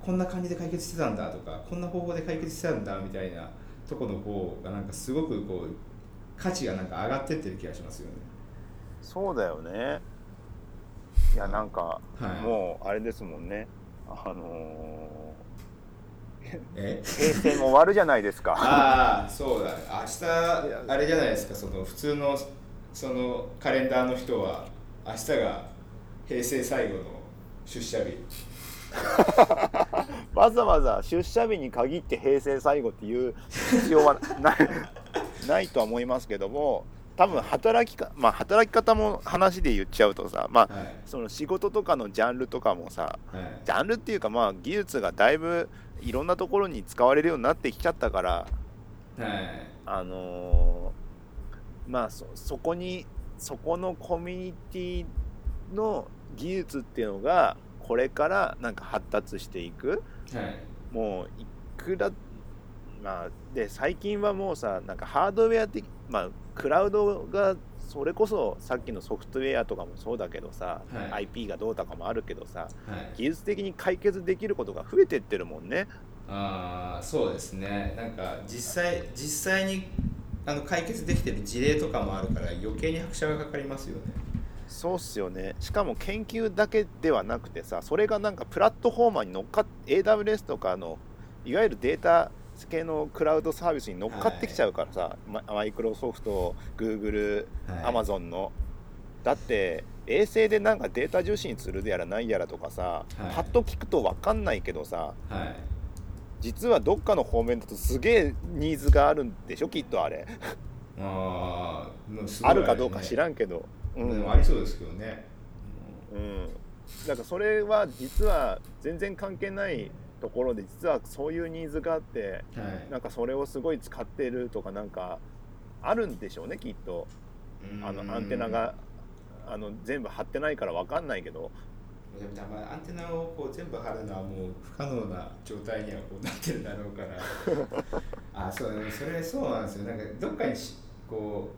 Speaker 2: こんな感じで解決してたんだとかこんな方法で解決してたんだみたいなとこの方がなんかすごくこう価値がなんか上がってってる気がしますよね。
Speaker 1: そうだよねいやなんか、はい、もうあれですもんね。あのえ？平成も終わるじゃないですか。
Speaker 2: ああそうだ明日あれじゃないですか。その普通のそのカレンダーの人は明日が平成最後の出社日。[LAUGHS]
Speaker 1: わざわざ出社日に限って平成最後っていう必要はないないとは思いますけども多分働きか、まあ、働き方も話で言っちゃうとさ、まあ、はい、その仕事とかのジャンルとかもさ、はい、ジャンルっていうかまあ技術がだいぶいろんなところに使われるようになってきちゃったから、はい、あのー、まあそそこにそこのコミュニティの技術っていうのがこれからなんか発達していく、もういくらまあで最近はもうさなんかハードウェア的まあクラウドがそれこそさっきのソフトウェアとかもそうだけどさ、はい、IP がどうとかもあるけどさ、はい、技術的に解決できることが増えてってるもんね。
Speaker 2: ああそうですねなんか実際実際にあの解決できてる事例とかもあるから余計に拍車がかかりますよね。
Speaker 1: そうっすよねしかも研究だけではなくてさそれがなんかプラットフォーマーに乗っかっ AWS とかのいわゆるデータ系のクラウドサービスに乗っかってきちゃうからさ、はい、マイクロソフト、グーグル、アマゾンの。だって衛星でなんかデータ受信するやらないやらとかさ、はい、パッと聞くと分かんないけどさ、はい、実はどっかの方面だとすげえニーズがあるんでしょきっとあれ。ああるかどうか知らんけど、
Speaker 2: うん、ありそうですけどね。
Speaker 1: うん。だからそれは実は全然関係ないところで実はそういうニーズがあって、はい、なんかそれをすごい使ってるとかなんかあるんでしょうねきっと。あのアンテナがあの全部張ってないから分かんないけど。
Speaker 2: でも多分アンテナをこう全部張るのはもう不可能な状態にはこうなってるだろうから。[LAUGHS] あそうそれそうなんですよ。なんかどっかにしこ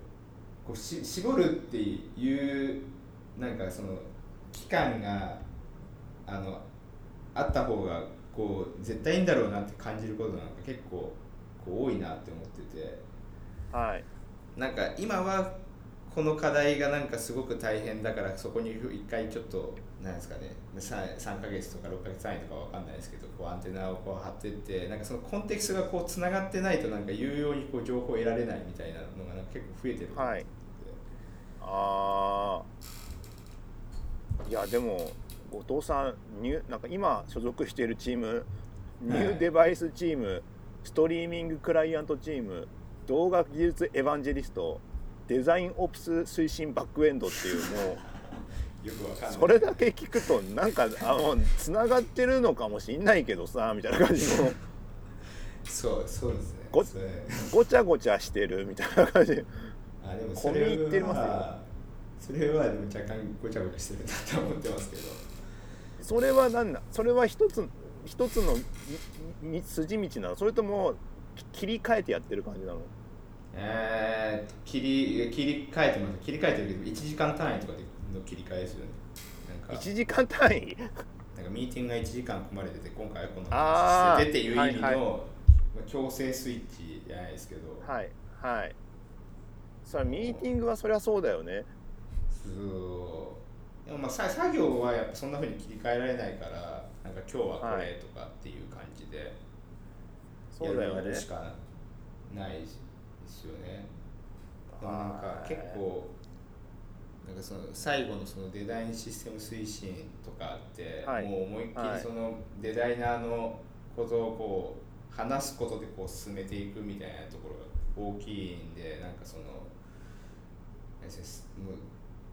Speaker 2: うこうし絞るっていうなんかその期間があのあった方がこう絶対いいんだろうなって感じることなんか結構こう多いなって思ってて、
Speaker 1: はい、
Speaker 2: なんか今はこの課題がなんかすごく大変だからそこに一回ちょっとなんですかね。3, 3ヶ月とか6ヶ月単位とかわかんないですけどこうアンテナをこう張ってってなんかそのコンテキストがこうつながってないとなんか有用にこう情報を得られないみたいなのがなんか結構増えてる
Speaker 1: はい。ああいやでも後藤さんニュなんか今所属しているチームニューデバイスチーム、はい、ストリーミングクライアントチーム動画技術エヴァンジェリストデザインオプス推進バックエンドっていうもうそれだけ聞くとなんかあのつながってるのかもしんないけどさみたいな感じの。
Speaker 2: そうそうですね。
Speaker 1: ごごちゃごちゃしてるみたいな。感じあでもそれ込み入って
Speaker 2: ますよ。それはでも若干ごちゃごちゃしてるなと思ってますけど
Speaker 1: それは何だそれは一つ一つの筋道なの？それとも切り替えてやってる感じなの？
Speaker 2: えー、切り切り替えてます。切り替えてるけど1時間単位とかでの切り替えですよね。
Speaker 1: なんか。1時間単位？
Speaker 2: なんかミーティングが1時間組まれてて今回はこの話しててっていう意味の、はいはい、強制スイッチじゃないですけど。
Speaker 1: はいはい。それミーティングはそりゃそうだよね。
Speaker 2: そうでもまあ作業はやっぱそんなふうに切り替えられないからなんか今日はこれとかっていう感じでやるしかないですよね。でもなんか結構なんかその最後のそのデザインシステム推進とかって、はい、もう思いっきりそのデザイナーのことをこう話すことでこう進めていくみたいなところが大きいんでなんかその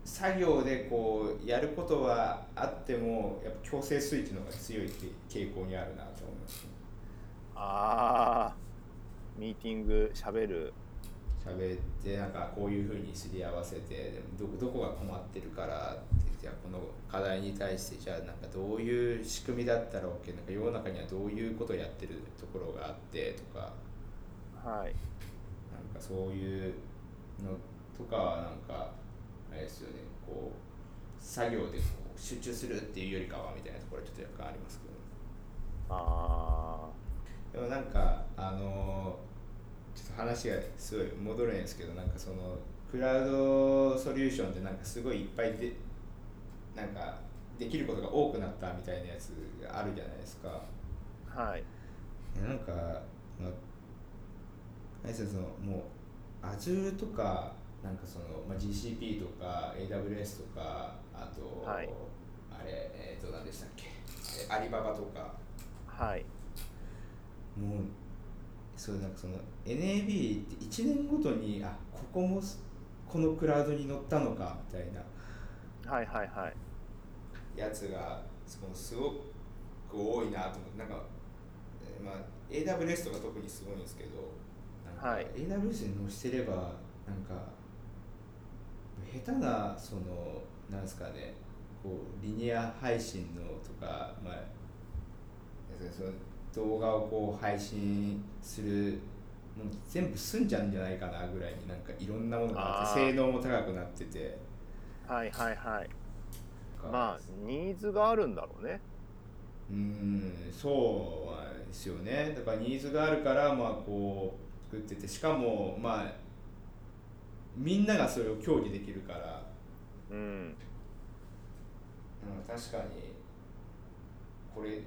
Speaker 2: 作業でこうやることはあってもやっぱ強制スイッチの方が強いって傾向にあるなと思います、ね、
Speaker 1: ああミーティングしゃべる。
Speaker 2: 喋ってなんかこういうふうにすり合わせてどどこが困ってるからってじゃあこの課題に対してじゃあなんかどういう仕組みだったら OK なんか世の中にはどういうことをやってるところがあってとか。
Speaker 1: はい。なん
Speaker 2: かそういうのとかはなんかあれですよね。こう作業でこう集中するっていうよりかはみたいなところはちょっと若干ありますけど
Speaker 1: あ
Speaker 2: あでもなんかあのーちょっと話がすごい戻るんですけどなんかそのクラウドソリューションってなんかすごいいっぱいでなんかできることが多くなったみたいなやつがあるじゃないですか。
Speaker 1: はい。
Speaker 2: なんか、まあ、何せそのもう Azure とかなんかその、まあ、GCP とか AWS とかあと、はい、あれえっ、ー、と何でしたっけ？アリババとか。
Speaker 1: はい。
Speaker 2: もうそうなんかその NAB って1年ごとにあここもこのクラウドに乗ったのかみたい
Speaker 1: な。はいはいはい。
Speaker 2: やつがそのすごく多いなと思ってなんか、えー、まあ AWS とか特にすごいんですけどなんか AWS に載せればなんか下手なそのなんですかねこうリニア配信のとかまあその動画をこう配信するもう全部済んじゃうんじゃないかなぐらいになんかいろんなものがあって性能も高くなってて。
Speaker 1: はいはいはい。まあニーズがあるんだろうね。
Speaker 2: うんそうですよね。だからニーズがあるからまあこう作ってて。しかもまあみんながそれを協議できるから。
Speaker 1: うん、うん、
Speaker 2: 確かにこれ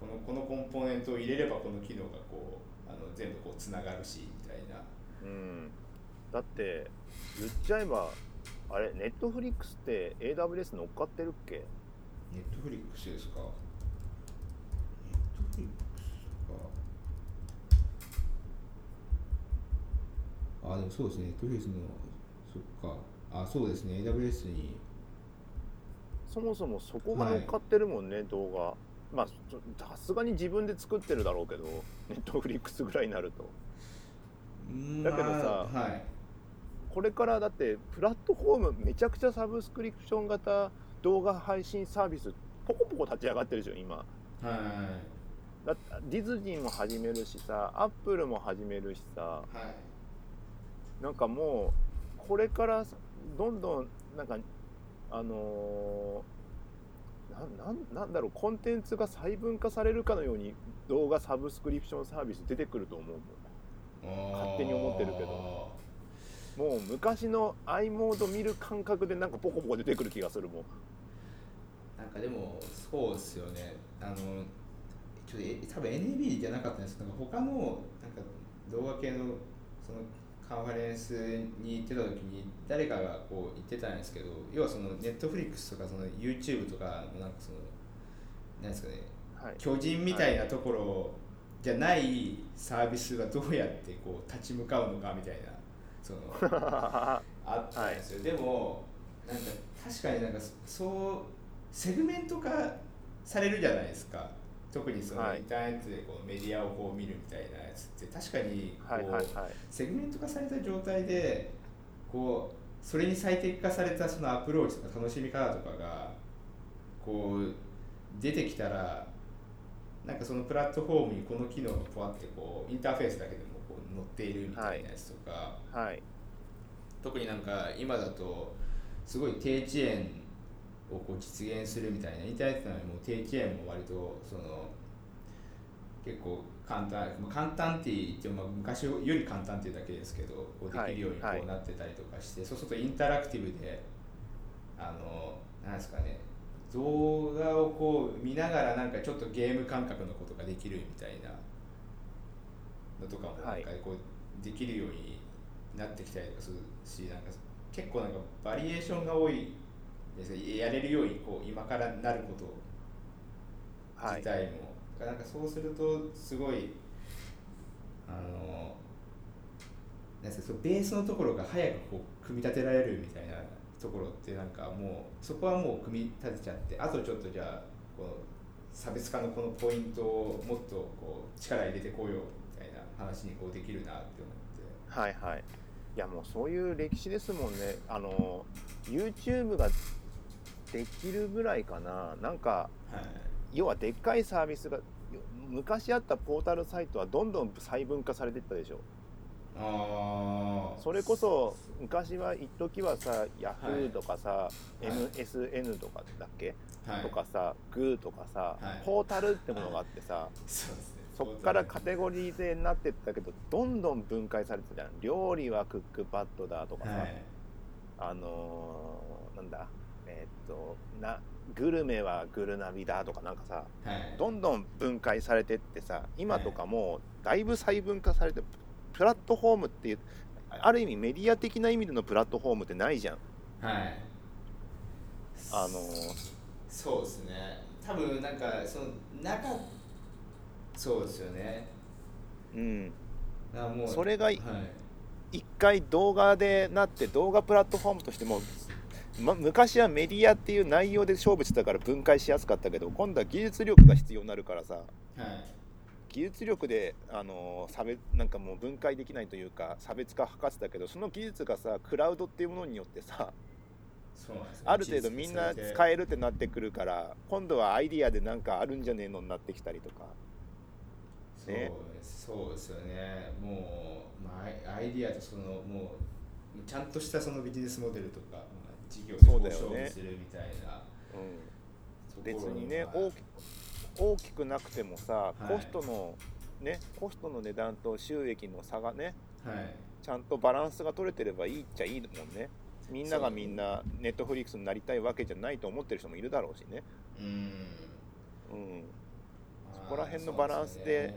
Speaker 2: このこのコンポーネントを入れればこの機能がこうあの全部こうつながるしみたいな。
Speaker 1: うん。だって言っちゃえばあれネットフリックスって AWS 乗っかってるっけ？
Speaker 2: ネットフリックスですか？ネットフリックスかあでもそうですね。ネットフリックスのそっか。あそうですね。AWS に。
Speaker 1: そもそもそこが乗っかってるもんね、はい、動画。まあさすがに自分で作ってるだろうけどネットフリックスぐらいになると。だけどさ、
Speaker 2: はい、
Speaker 1: これからだってプラットフォームめちゃくちゃサブスクリプション型動画配信サービスポコポコ立ち上がってるでしょ今、
Speaker 2: はい、
Speaker 1: だディズニーも始めるしさアップルも始めるしさ、は
Speaker 2: い、
Speaker 1: なんかもうこれからどんどんなんかあのーななんだろうコンテンツが細分化されるかのように動画サブスクリプションサービス出てくると思うもん勝手に思ってるけど。もう昔の i モード見る感覚でなんかポコポコ出てくる気がするもん。
Speaker 2: なんかでもそうですよね。あのちょっと多分 NB じゃなかったんですけど他のなんか動画系のそのカンファレンスに行ってた時に誰かがこう言ってたんですけど要はそのネットフリックスとかその YouTube とかのなんかそのなんですかね、はい、巨人みたいなところじゃないサービスがどうやってこう立ち向かうのかみたいなその [LAUGHS] あったんですよ、はい、でもなんか確かになんかそうセグメント化されるじゃないですか特にそのインターネットでこうメディアをこう見るみたいなやつって確かにこうセグメント化された状態でこうそれに最適化されたそのアプローチとか楽しみ方とかがこう出てきたらなんかそのプラットフォームにこの機能がこうあってこうインターフェースだけでもこう載っているみたいなやつとか、
Speaker 1: はい。はい、
Speaker 2: 特になんか今だとすごい低遅延をこう実現するみたいなインターネットなのにもう低遅延も割とその結構簡単簡単って言っても昔より簡単っていうだけですけどこうできるようにこうなってたりとかして、はいはい、そうするとインタラクティブであのなんですかね動画をこう見ながらなんかちょっとゲーム感覚のことができるみたいなのとかもなんかこうできるようになってきたりとかするしなんか結構なんかバリエーションが多いですやれるようにこう今からなること。自体も、はい、なんかそうするとすごいあのなんかそベースのところが早くこう組み立てられるみたいなところってなんかもうそこはもう組み立てちゃってあとちょっとじゃあこの差別化のこのポイントをもっとこう力入れてこうよみたいな話にこうできるなって思って。
Speaker 1: はいはい。いやもうそういう歴史ですもんね。あの YouTube ができるぐらいかな。なんか、はい、要はでっかいサービスが昔あったポータルサイトはどんどん細分化されていったでしょ。あそれこそ昔は一時はさヤフーとかさ、はい、MSN とかだっけ、はい、とかさグーとかさ、はい、ポータルってものがあってさ、そっからカテゴリーでなってったけどどんどん分解されてたじゃん。料理はクックパッドだとかさ、あのー、なんだ？えー、っとなグルメはグルナビだとかなんかさ、どんどん分解されてってさ今とかもうだいぶ細分化されてプラットフォームっていうある意味メディア的な意味でのプラットフォームってないじゃん。はい。あの
Speaker 2: そうですね。多分なんかその中そうですよね。
Speaker 1: うん。あもうそれが、一回動画でなって動画プラットフォームとしてもま、昔はメディアっていう内容で勝負してたから分解しやすかったけど今度は技術力が必要になるからさ、はい、技術力であの差別なんかもう分解できないというか差別化図ってたけどその技術がさクラウドっていうものによってさそうね、ある程度みんな使えるってなってくるから今度はアイディアで何かあるんじゃねえのになってきたりとか、
Speaker 2: ね、そうそうですよね。もう、まあ、アイディアとそのもうちゃんとしたそのビジネスモデルとか、まあ、事業で勝負するみたいな、
Speaker 1: うん、別にね大き大きくなくてもさ、コストのねコストの値段と収益の差がね、はい、ちゃんとバランスが取れてればいいっちゃいいもんね。みんながみんなネットフリックスになりたいわけじゃないと思ってる人もいるだろうしね。うん。うん。そこら辺のバランスで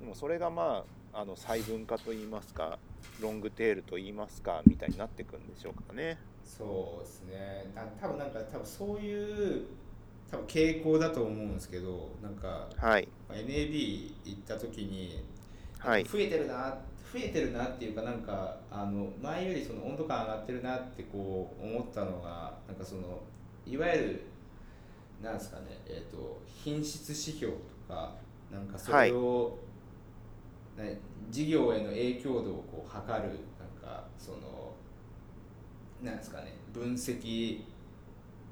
Speaker 1: でもそれがまああの細分化といいますかロングテールといいますかみたいになっていくんでしょうかね
Speaker 2: そうですね。多分なんか多分そういう多分傾向だと思うんですけどなんか、はい、NAB 行った時に、はい、増えてるな増えてるなっていうかなんかあの前よりその温度感上がってるなってこう思ったのがなんかそのいわゆるなんですかね、えーと、品質指標とかなんかそれを、はい、ね、事業への影響度をこう測るなんかそのなんですかね分析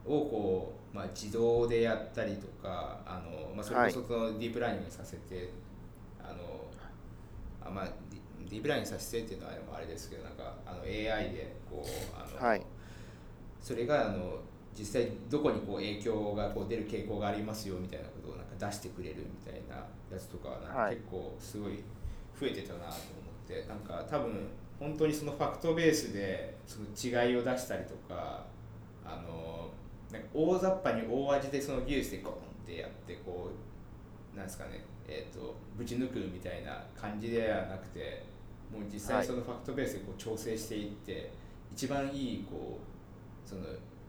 Speaker 2: をこう、まあ、自動でやったりとかあの、まあ、それこそそのディープラーニングさせて、はい、あのあまあディープラーニングさせてっていうのはあれですけどなんかあの AI でこうあの、はい、それがあの実際どこにこう影響がこう出る傾向がありますよみたいなことをなんか出してくれるみたいなやつとかなんか結構すごい増えてたなと思ってなんか多分本当にそのファクトベースでその違いを出したりとかあのなんか大雑把に大味でその技術でゴンってやってこうなんですかねえーと、ぶち抜くみたいな感じではなくてもう実際そのファクトベースでこう調整していって、一番いいこうその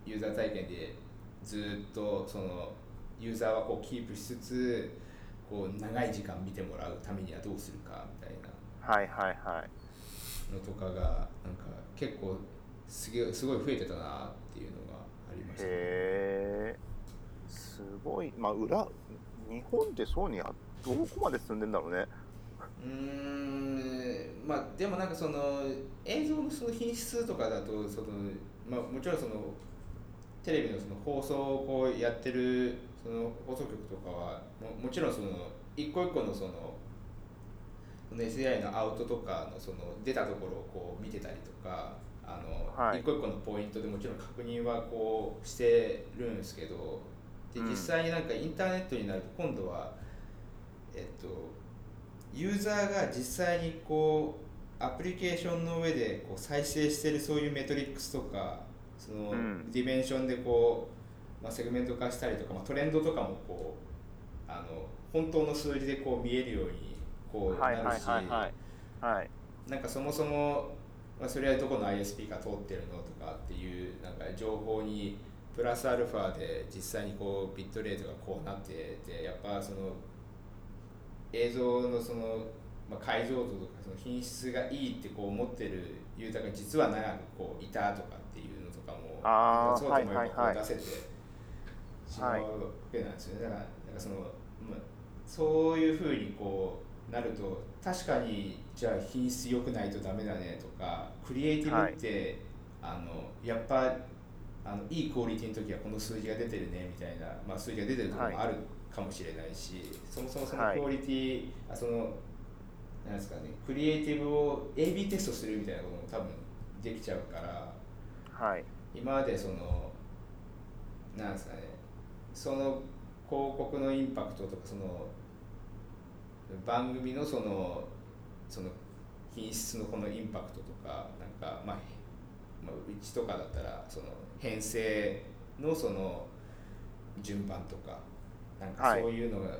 Speaker 2: ユーザー体験でずっとそのユーザーはこうキープしつつこう長い時間見てもらうためにはどうするかみたいな。
Speaker 1: はいはいはい。
Speaker 2: のとかがなんか結構すげすごい増えてたなっていうのがありました、ね、へ
Speaker 1: えすごい。まあ裏日本ってそうにどこまで進んでんだろうね。
Speaker 2: うん。まあでもなんかその映像のその品質とかだとその、まあ、もちろんそのテレビのその放送をこうやってるその放送局とかはももちろんその一個一個のそのその SAI のアウトとかのその出たところをこう見てたりとかあの一個一個のポイントでもちろん確認はこうしてるんですけどで実際になんかインターネットになると今度は、えっと、ユーザーが実際にこうアプリケーションの上でこう再生してるそういう metrics とかその dimension でこう、まあ、セグメント化したりとか、まあ、トレンドとかもこうあの本当の数字でこう見えるようにこうなるし、なんかそもそも、まあ、それはどこの ISP が通ってるのとかっていうなんか情報にプラスアルファで実際にこうビットレートがこうなっててやっぱその映像のその、まあ、解像度とかその品質がいいってこう思ってるユーザーが実は長くこういたとかっていうのとかも
Speaker 1: あ
Speaker 2: そうともやっぱ出せてしまうわけなんですよね、だからなんかその、まあ、そういうふうにこうなると確かにじゃあ品質良くないとダメだねとかクリエイティブって、はい、あのやっぱあのいいクオリティの時はこの数字が出てるねみたいな、まあ、数字が出てるところもあるかもしれないし、はい、そもそもそのクオリティ、はい、そのなんですかねクリエイティブを AB テストするみたいなことも多分できちゃうから、
Speaker 1: はい、
Speaker 2: 今までそのなんですかねその広告のインパクトとかその番組のそのその品質のこのインパクトとかなんかまあまあ、うちとかだったらその編成のその順番とかなんかそういうのが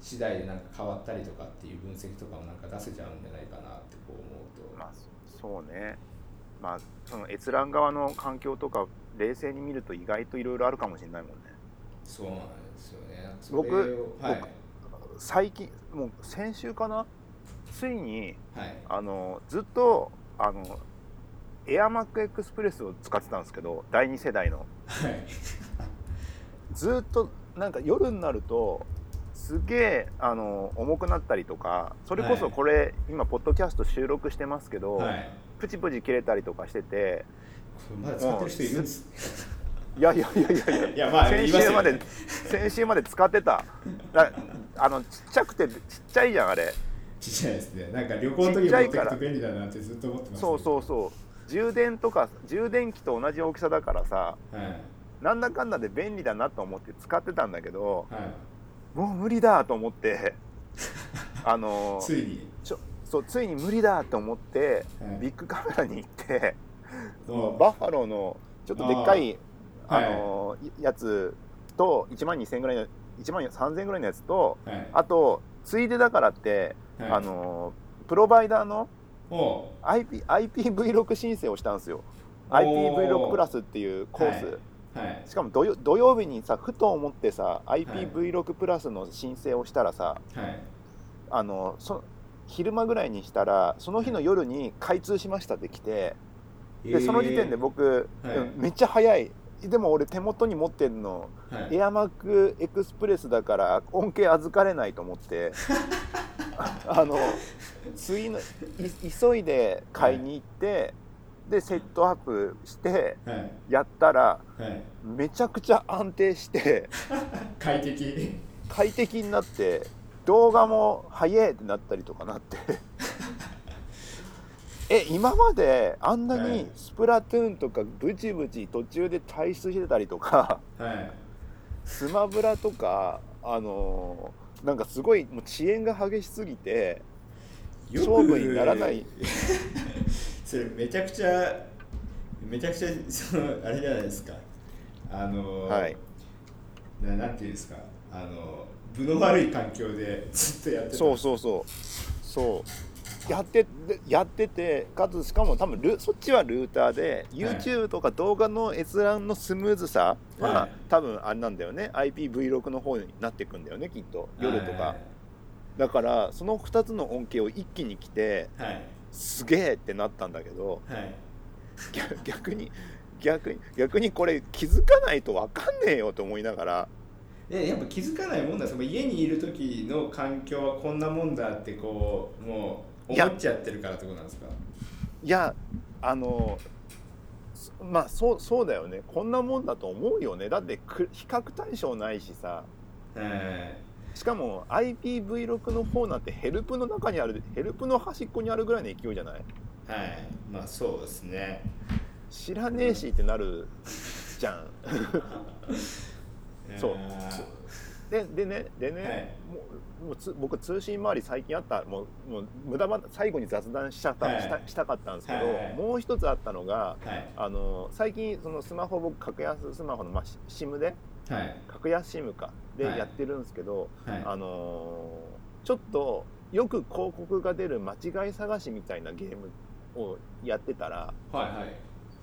Speaker 2: 次第でなんか変わったりとかっていう分析とかもなんか出せちゃうんじゃないかなってこう思うと。
Speaker 1: まあそうね。まあその閲覧側の環境とか冷静に見ると意外といろいろあるかもしれないもんね。
Speaker 2: そうなんですよね。
Speaker 1: 僕,、はい、僕最近もう先週かな？ついに、はい、あのずっとあのエアマックエクスプレスを使ってたんですけど第2世代の、はい、ずっとなんか夜になるとすげえあの重くなったりとかそれこそこれ、はい、今ポッドキャスト収録してますけど、はい、プチプチ切れたりとかしてて
Speaker 2: まだ使ってる人いるんです
Speaker 1: いやいやいやいやいや。まあ、先週まで先週まで使ってたあのちっちゃくてちっちゃいじゃんあれ。
Speaker 2: ちっちゃいですね。なんか旅行の時に持ってくと便利だなってずっと思ってます、
Speaker 1: ね、そうそうそう。充電とか充電器と同じ大きさだからさ、はい、なんだかんだで便利だなと思って使ってたんだけど、はい、もう無理だと思って。[LAUGHS] あの
Speaker 2: ついに。
Speaker 1: ちょそうついに無理だと思って、はい、ビッグカメラに行ってバッファローのちょっとでっかいあの、やつと1万2000円ぐらいの1万3000円ぐらいのやつと、あとついでだからって、あのプロバイダーの IP IPv6 申請をしたんですよ。IPv6 プラスっていうコース、はい。はい、しかも土土曜日にさふと思ってさ IPv6 プラスの申請をしたらさ、はい、あのそ昼間ぐらいにしたらその日の夜に開通しましたって来てでその時点で僕、めっちゃ早いでも俺手元に持ってるの、はい、エアマックエクスプレスだから恩恵預かれないと思って。[LAUGHS] あの次の急いで買いに行って、はい、でセットアップしてやったら、はい。はい、めちゃくちゃ安定して [LAUGHS]
Speaker 2: 快適。
Speaker 1: 快適になって動画も速いってなったりとかなって [LAUGHS] え今まであんなにスプラトゥーンとかブチブチ途中で退出してたりとか、スマブラとかあのーなんかすごいもう遅延が激しすぎて勝負にならない。[LAUGHS]
Speaker 2: それめちゃくちゃめちゃくちゃそのあれじゃないですか。あの、はい、ななんていうんですか。あの分の悪い環境でずっとやってた。
Speaker 1: そうそうそう。そうやってやっててかつしかも多分ルそっちはルーターで YouTube とか動画の閲覧のスムーズさは、はい、多分あれなんだよね。IPv6 の方になっていくんだよねきっと。夜とか、はい、だからその2つの恩恵を一気に来て、はい、すげえってなったんだけど、逆に逆に逆にこれ気づかないと分かんねえよと思いながら。
Speaker 2: でやっぱ気づかないもんだ家にいる時の環境はこんなもんだってこうもう思っちゃってるからってことなんですか？
Speaker 1: いやあのまあそうそうだよね。こんなもんだと思うよね。だって比較対象ないしさ、しかも IPv6 の方なんてヘルプの中にあるヘルプの端っこにあるぐらいの勢いじゃない？
Speaker 2: はい。まあそうですね。
Speaker 1: 知らねえしってなるじゃん。そうででねでね、はい、もうもうつ僕通信周り最近あったもうもう無駄最後に雑談しちゃった、はい、したしたかったんですけど、はいはい、もう一つあったのが、あの最近そのスマホ僕格安スマホの、まあ、SIM で、格安 SIM かでやってるんですけど、あのちょっとよく広告が出る間違い探しみたいなゲームをやってたら、はいはい、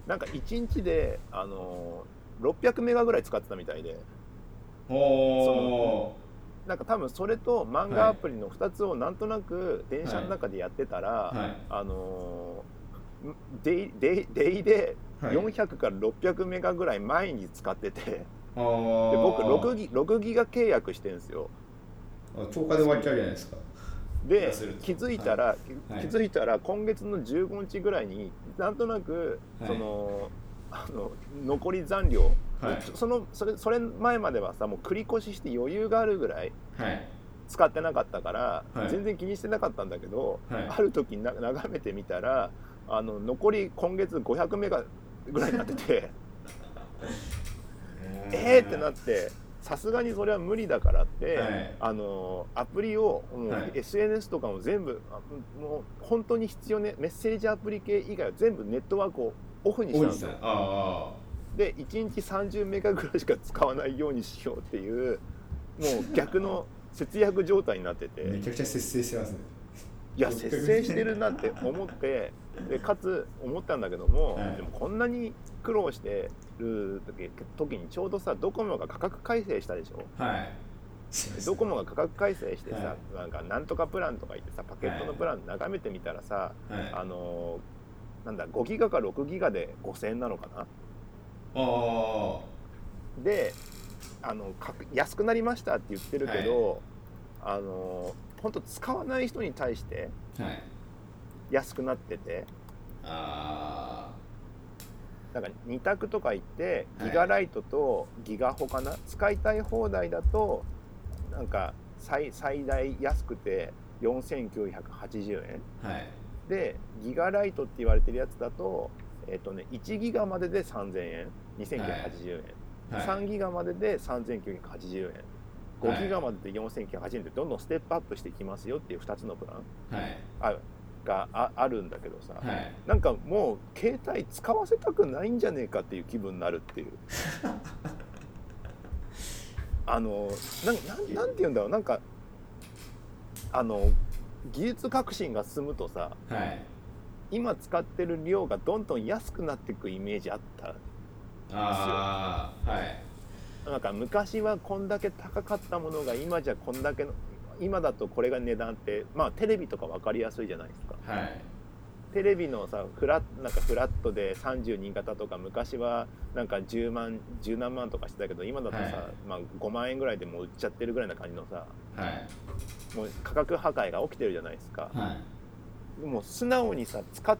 Speaker 1: なんか1日で、あの600メガぐらい使ってたみたいで。おなんか多分それと漫画アプリの2つをなんとなく電車の中でやってたら、はい。はい、あのデイデイデイで400から600メガぐらい前に使ってて、で僕 6, ギ6ギガ契約してるんですよ。
Speaker 2: 10日で終わっちゃうじゃないですか。
Speaker 1: で気づいたら、はい、気づいたら今月の15日ぐらいになんとなくその、あの残り残量。はい、そのそれそれ前まではさもう繰り越しして余裕があるぐらい使ってなかったから、はい、全然気にしてなかったんだけど、はい、ある時な眺めてみたらあの残り今月500メガぐらいになってて [LAUGHS] えー！ってなってさすがにそれは無理だからって、はい、あのアプリをもう SNS とかも全部もう本当に必要ねメッセージアプリ系以外は全部ネットワークをオフにしたんですよ。で1日30メガぐらいしか使わないようにしようっていうもう逆の節約状態になってて。
Speaker 2: めちゃくちゃ節制してますね。
Speaker 1: いや節制してるなって思ってでかつ思ったんだけども、はい、でもこんなに苦労してる時にちょうどさドコモが価格改正したでしょ、はい、ドコモが価格改正してさ、はい、なんかなんとかプランとか言ってさパケットのプラン眺めてみたらさ、はい、あのなんだ5ギガか6ギガで5000円なのかな？であの安くなりましたって言ってるけど、はい、あの本当使わない人に対して安くなってて、はい、なんか2択とか言ってギガライトとギガホかな、はい、使いたい放題だとなんか最最大安くて4980円、はい、でギガライトって言われてるやつだとえっ、とね1ギガまでで3000円。2980円、はい、3ギガまでで3980円。5ギガまでで4980円でどんどんステップアップしていきますよっていう2つのプラン、はい、あがああるんだけどさ、はい、なんかもう携帯使わせたくないんじゃねえかっていう気分になるっていう。[LAUGHS] あのなななんて言うんだろう。なんかあの技術革新が進むとさ、はい、今使ってる量がどんどん安くなっていくイメージあったあはい。なんか昔はこんだけ高かったものが今じゃこんだけの今だとこれが値段ってまあテレビとか分かりやすいじゃないですか、はい、テレビのさフラなんかフラットで32型とか昔はなんか10万10何万とかしてたけど今だとさ、はい、まあ、5万円ぐらいでもう売っちゃってるぐらいな感じのさ、はい、もう価格破壊が起きてるじゃないですか、はい、もう素直にさ使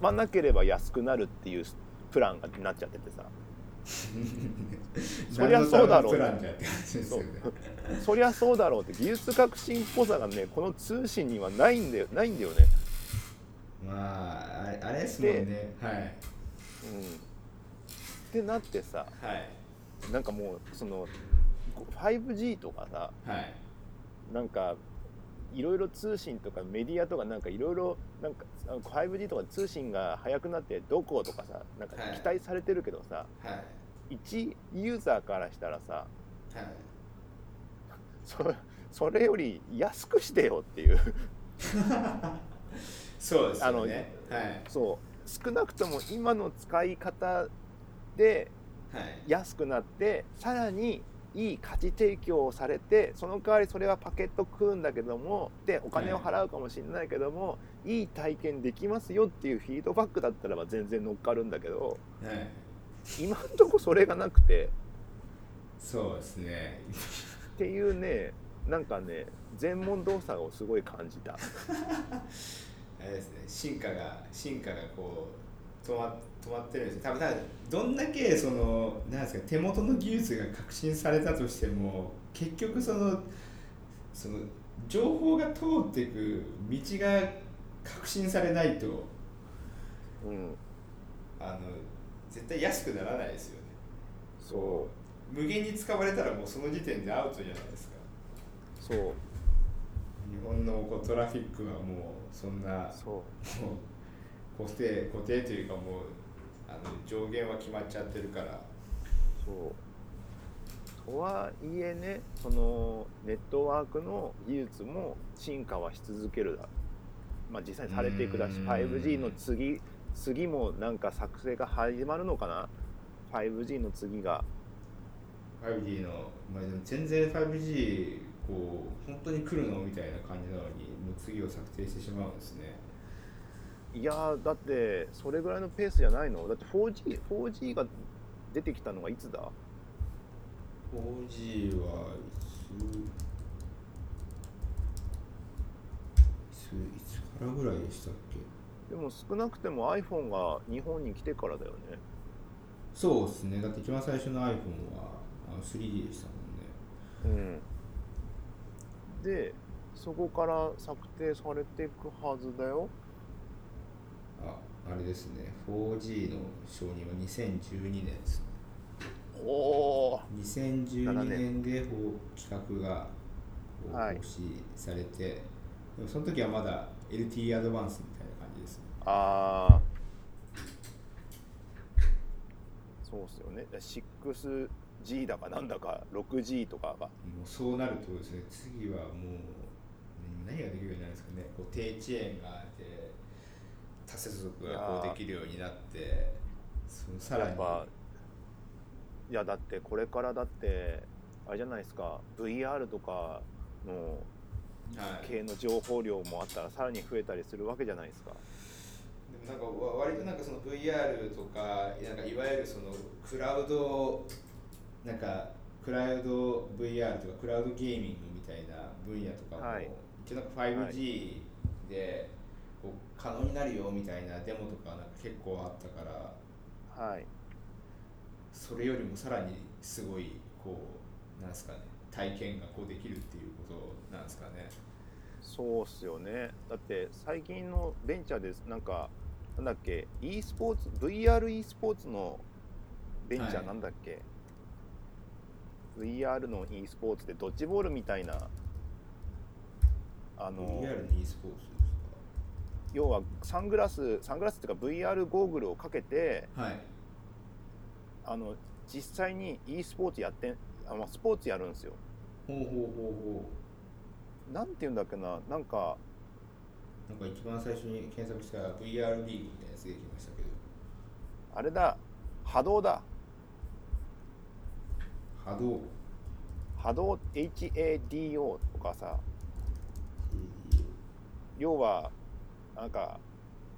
Speaker 1: わなければ安くなるっていうプランがなっちゃっててさ。[LAUGHS] そりゃそうだろう、ね、そりゃそうだろうって技術革新っぽさがねこの通信にはないんだよないんだよね
Speaker 2: まああれですもんね。はい、うん、
Speaker 1: ってなってさ、はい、なんかもうその 5G とかさ、はい、なんかいろいろ通信とかメディアとかなんかいろいろなんか 5G とか通信が速くなってどことかさなんか期待されてるけどさ、はい、一ユーザーからしたらさ、はい、そそれより安くしてよっていう [LAUGHS]
Speaker 2: そうですよね。
Speaker 1: はい、そう少なくとも今の使い方で安くなって、さらにいい価値提供をされてその代わりそれはパケット食うんだけどもでお金を払うかもしれないけども、はい、いい体験できますよっていうフィードバックだったらば全然乗っかるんだけど、はい、今んとこそれがなくて。
Speaker 2: そうですね。
Speaker 1: っていうねなんかね全問動作をすごい感じた [LAUGHS] あ
Speaker 2: れですね進化が進化がこう止ま止まってるんです多分どんだけそのなんですか手元の技術が革新されたとしても結局そのその情報が通っていく道が革新されないと、うん、あの絶対安くならないですよね。
Speaker 1: そう。
Speaker 2: 無限に使われたらもうその時点でアウトじゃないですか。
Speaker 1: そう。
Speaker 2: 日本のこうトラフィックはもうそんな
Speaker 1: そう。
Speaker 2: もう固定固定というかもうあの上限は決まっちゃってるから。
Speaker 1: そう。とはいえねそのネットワークの技術も進化はし続けるだまあ実際にされていくだし
Speaker 2: うん。
Speaker 1: 5G の次次もなんか作成が始まるのかな。5G の次が。
Speaker 2: 5G の、まあ、でも全然 5G こう本当に来るのみたいな感じなのにもう次を策定してしまうんですね。
Speaker 1: いやーだってそれぐらいのペースじゃないの？だって 4G, 4G が出てきたのがいつだ
Speaker 2: ？4G はいついついつからぐらいでしたっけ？
Speaker 1: でも少なくても iPhone が日本に来てからだよね。
Speaker 2: そうですね。だって一番最初の iPhone はあの 3D でしたもんね。
Speaker 1: うんでそこから策定されていくはずだよ。
Speaker 2: ああれですね。4G の承認は2012年です。
Speaker 1: おお
Speaker 2: 2012年で企画が行しされて、はい、でもその時はまだ LTE アドバンスみたいな感じです
Speaker 1: ああそうっすよね。G だかなんだか 6G とかが
Speaker 2: もうそうなるとですね次はもう何ができるようになるんですかね。こう低遅延があって多接続がこうできるようになってそのさらに。
Speaker 1: いやだってこれからだってあれじゃないですか。VR とかの系の情報量もあったらさらに増えたりするわけじゃないですか。
Speaker 2: でもなんか割となんかその VR とかなんかいわゆるそのクラウドなんかクラウド VR とかクラウドゲーミングみたいな分野とかも、
Speaker 1: はい。
Speaker 2: 一応なんか 5G でこう可能になるよみたいなデモとかなんか結構あったから
Speaker 1: はい。
Speaker 2: それよりもさらにすごいこうなんですかね体験がこうできるっていうことなんですかね。
Speaker 1: そうっすよね。だって最近のベンチャーですなんかなんだっけ e スポーツ VRe スポーツのベンチャ
Speaker 2: はい。
Speaker 1: ーなんだっけ、VR の e スポーツでドッジボールみたいなあの
Speaker 2: VR の e スポーツです
Speaker 1: 要はサングラスサングラスっていうか VR ゴーグルをかけて
Speaker 2: かはい。
Speaker 1: あの実際に e スポーツやってあまあスポーツやるんですよ。
Speaker 2: ほうほうほうほう。
Speaker 1: なんて言うんだっけななんか
Speaker 2: なんか一番最初に検索した VR リーグみたいなやつ出てきましたけど。
Speaker 1: あれだ波動だ
Speaker 2: 波動。
Speaker 1: 波動 HADO とかさ。要はなんか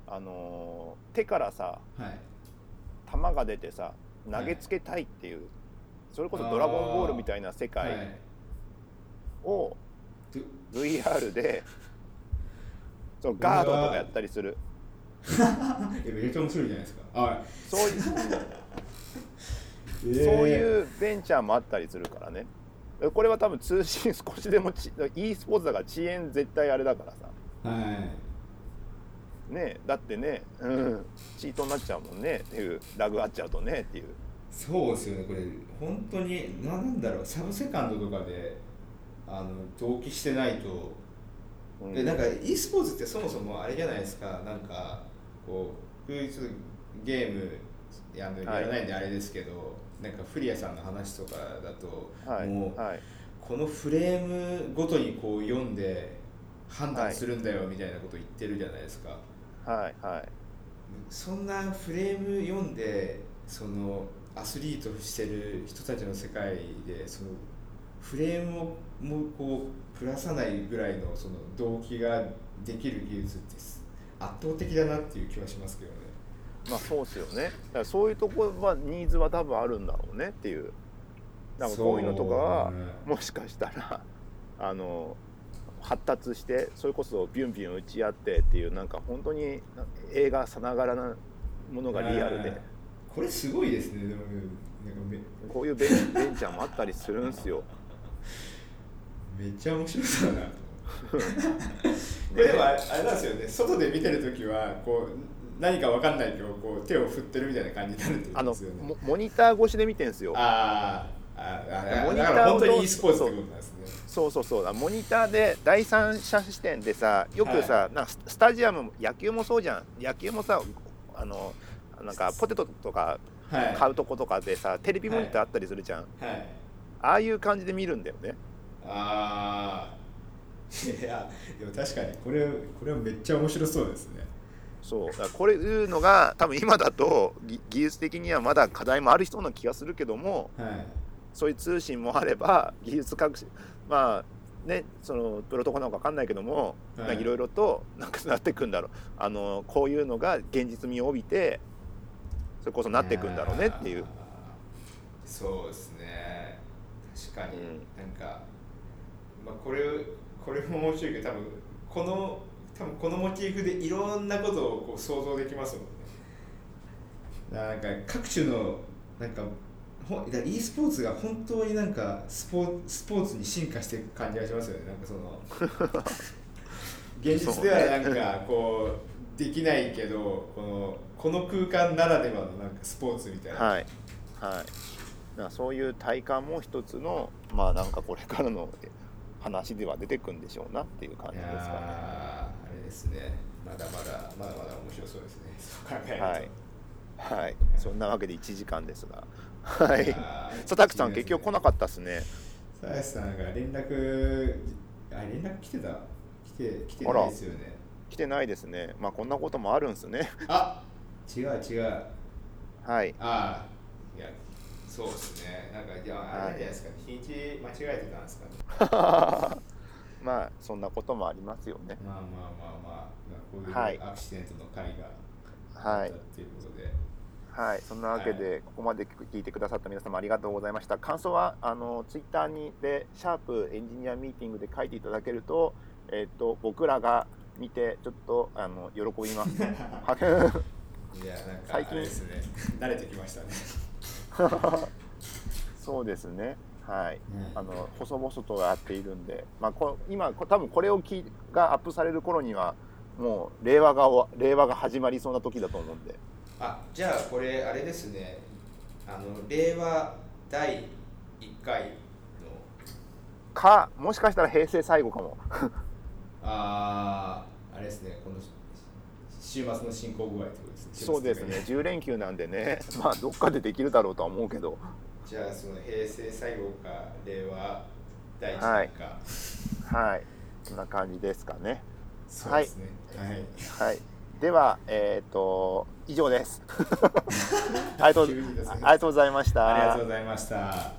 Speaker 1: あのー手からさ
Speaker 2: はい。
Speaker 1: 球が出てさ投げつけたいっていう、それこそ「ドラゴンボール」みたいな世
Speaker 2: は
Speaker 1: 界
Speaker 2: い
Speaker 1: を
Speaker 2: ど
Speaker 1: VR で [LAUGHS] そのガードとかやったりする。[LAUGHS]
Speaker 2: えめちゃくちゃ面白いじゃないですか。はい。
Speaker 1: そういう、そういうベンチャーもあったりするからね。これは多分通信 [LAUGHS] 少しでもち e スポーツだから遅延絶対あれだからさ。
Speaker 2: はい。
Speaker 1: ねだってね、うん、チートになっちゃうもんね。っていうラグあっちゃうとねっていう。
Speaker 2: そうですよね。これ本当にななんだろう。サブセカンドとかであの同期してないと。
Speaker 1: うん。
Speaker 2: でなんか e スポーツってそもそもあれじゃないですか。なんかこう僕ちょっとゲームややらないんであれですけど、なんかフリアさんの話とかだと、
Speaker 1: はい
Speaker 2: もう
Speaker 1: はい。
Speaker 2: このフレームごとにこう読んで判断するんだよみたいなこと言ってるじゃないですか、
Speaker 1: はいはい。
Speaker 2: そんなフレーム読んでそのアスリートしてる人たちの世界でそのフレームをもこうプラさないぐらいのその動機ができる技術って圧倒的だなっていう気はしますけどね。
Speaker 1: まあそうですよね。だからそういうとこはニーズは多分あるんだろうねっていう。なんかこういうのとかは
Speaker 2: ね。
Speaker 1: もしかしたら [LAUGHS] あの発達してそれこそビュンビュン打ち合ってっていうなんか本当に映画さながらなものがリアルで。
Speaker 2: これすごいですね。でもなんかめ
Speaker 1: こういうベンベンチャーもあったりするんですよ。[LAUGHS]
Speaker 2: めっちゃ面白そうだな。こ [LAUGHS] れでもあれなんですよね。外で見てる時はこう何か分かんないけどこう手を振ってるみたいな感じになるってことですよね。
Speaker 1: モニター越しで見てんですよ。
Speaker 2: あああモニター本当に e スポーツってことなんですね。
Speaker 1: そうそうそう。モニターで第三者視点でさよくさ、はい、なんかスタジアム野球もそうじゃん。野球もさあのなんかポテトとか買うとことかでさ、はい、テレビモニターあったりするじゃん、はい、ああいう感じで見るんだよね。
Speaker 2: ああ [LAUGHS] いやでも確かにこれこれはめっちゃ面白そうですね
Speaker 1: そう。だこれいうのが多分今だと技術的にはまだ課題もある人な気がするけども、はい、そういう通信もあれば技術革新まあねそのプロトコなのか分かんないけども、はい、いろいろとなんかなっていくんだろう。あのこういうのが現実味を帯びてそれこそなっていくんだろうねっていう。
Speaker 2: そうですね。確かに、うん、なんか、まあ、これこれも面白いけど多分この多分このモチーフでいろんなことをこう想像できますもんね。なんか各種のなんかほ e スポーツが本当になんかスポスポーツに進化していく感じがしますよね。なんかその [LAUGHS] 現実ではなんかこうできないけどこのこの空間ならではのなんかスポーツみたいな。
Speaker 1: はい。はい。そういう体感も一つのまあなんかこれからの話では出てくんでしょうなっていう感じですかね。
Speaker 2: ですね。まだまだまだまだ面白そうですね。[LAUGHS] そう考えると。
Speaker 1: はい。はい、そんなわけで1時間ですが。はい。佐竹さん、結局来なかったっすね。
Speaker 2: 佐竹さんが連絡、あ、連絡来てた？来て、来てないですよね。
Speaker 1: 来てないですね。まあ、こんなこともあるんですね。
Speaker 2: あ違う違う。
Speaker 1: はい。
Speaker 2: ああ。そうですねなんかいやあれじゃないですか、日にち間違えてたんですかね [LAUGHS]
Speaker 1: まあそんなこともありますよね。
Speaker 2: まあまあまあまあこういうアクシデントの回があったっていうことで、
Speaker 1: はい、そんなわけで、はい、ここまで聞いてくださった皆様ありがとうございました。感想はあのツイッターにでシャープエンジニアミーティングで書いていただけると、えっ、ー、と僕らが見てちょっとあの喜びます。[LAUGHS] いやなんか
Speaker 2: 最近。ですね。慣れてきましたね。[LAUGHS]
Speaker 1: そうですねはい、あの細々とやっているんで、まあ、こ今多分これをきがアップされる頃にはもう令和が令和が始まりそうな時だと思うんで。
Speaker 2: あじゃあこれあれですね。あの令和第1回の。
Speaker 1: かもしかしたら平成最後かも。
Speaker 2: あああれですね。この週末の進行具合ってことですね。
Speaker 1: そうですね。10連休なんでね。まあどっかでできるだろうとは思うけど
Speaker 2: じゃあその平成最後か令和第一回か。
Speaker 1: はい、そんな感じですかね。
Speaker 2: そうですね。
Speaker 1: はい、はい、ではえっ、ー、と以上です。[LAUGHS] ありがとう、ね、ありがとうございました。
Speaker 2: ありがとうございました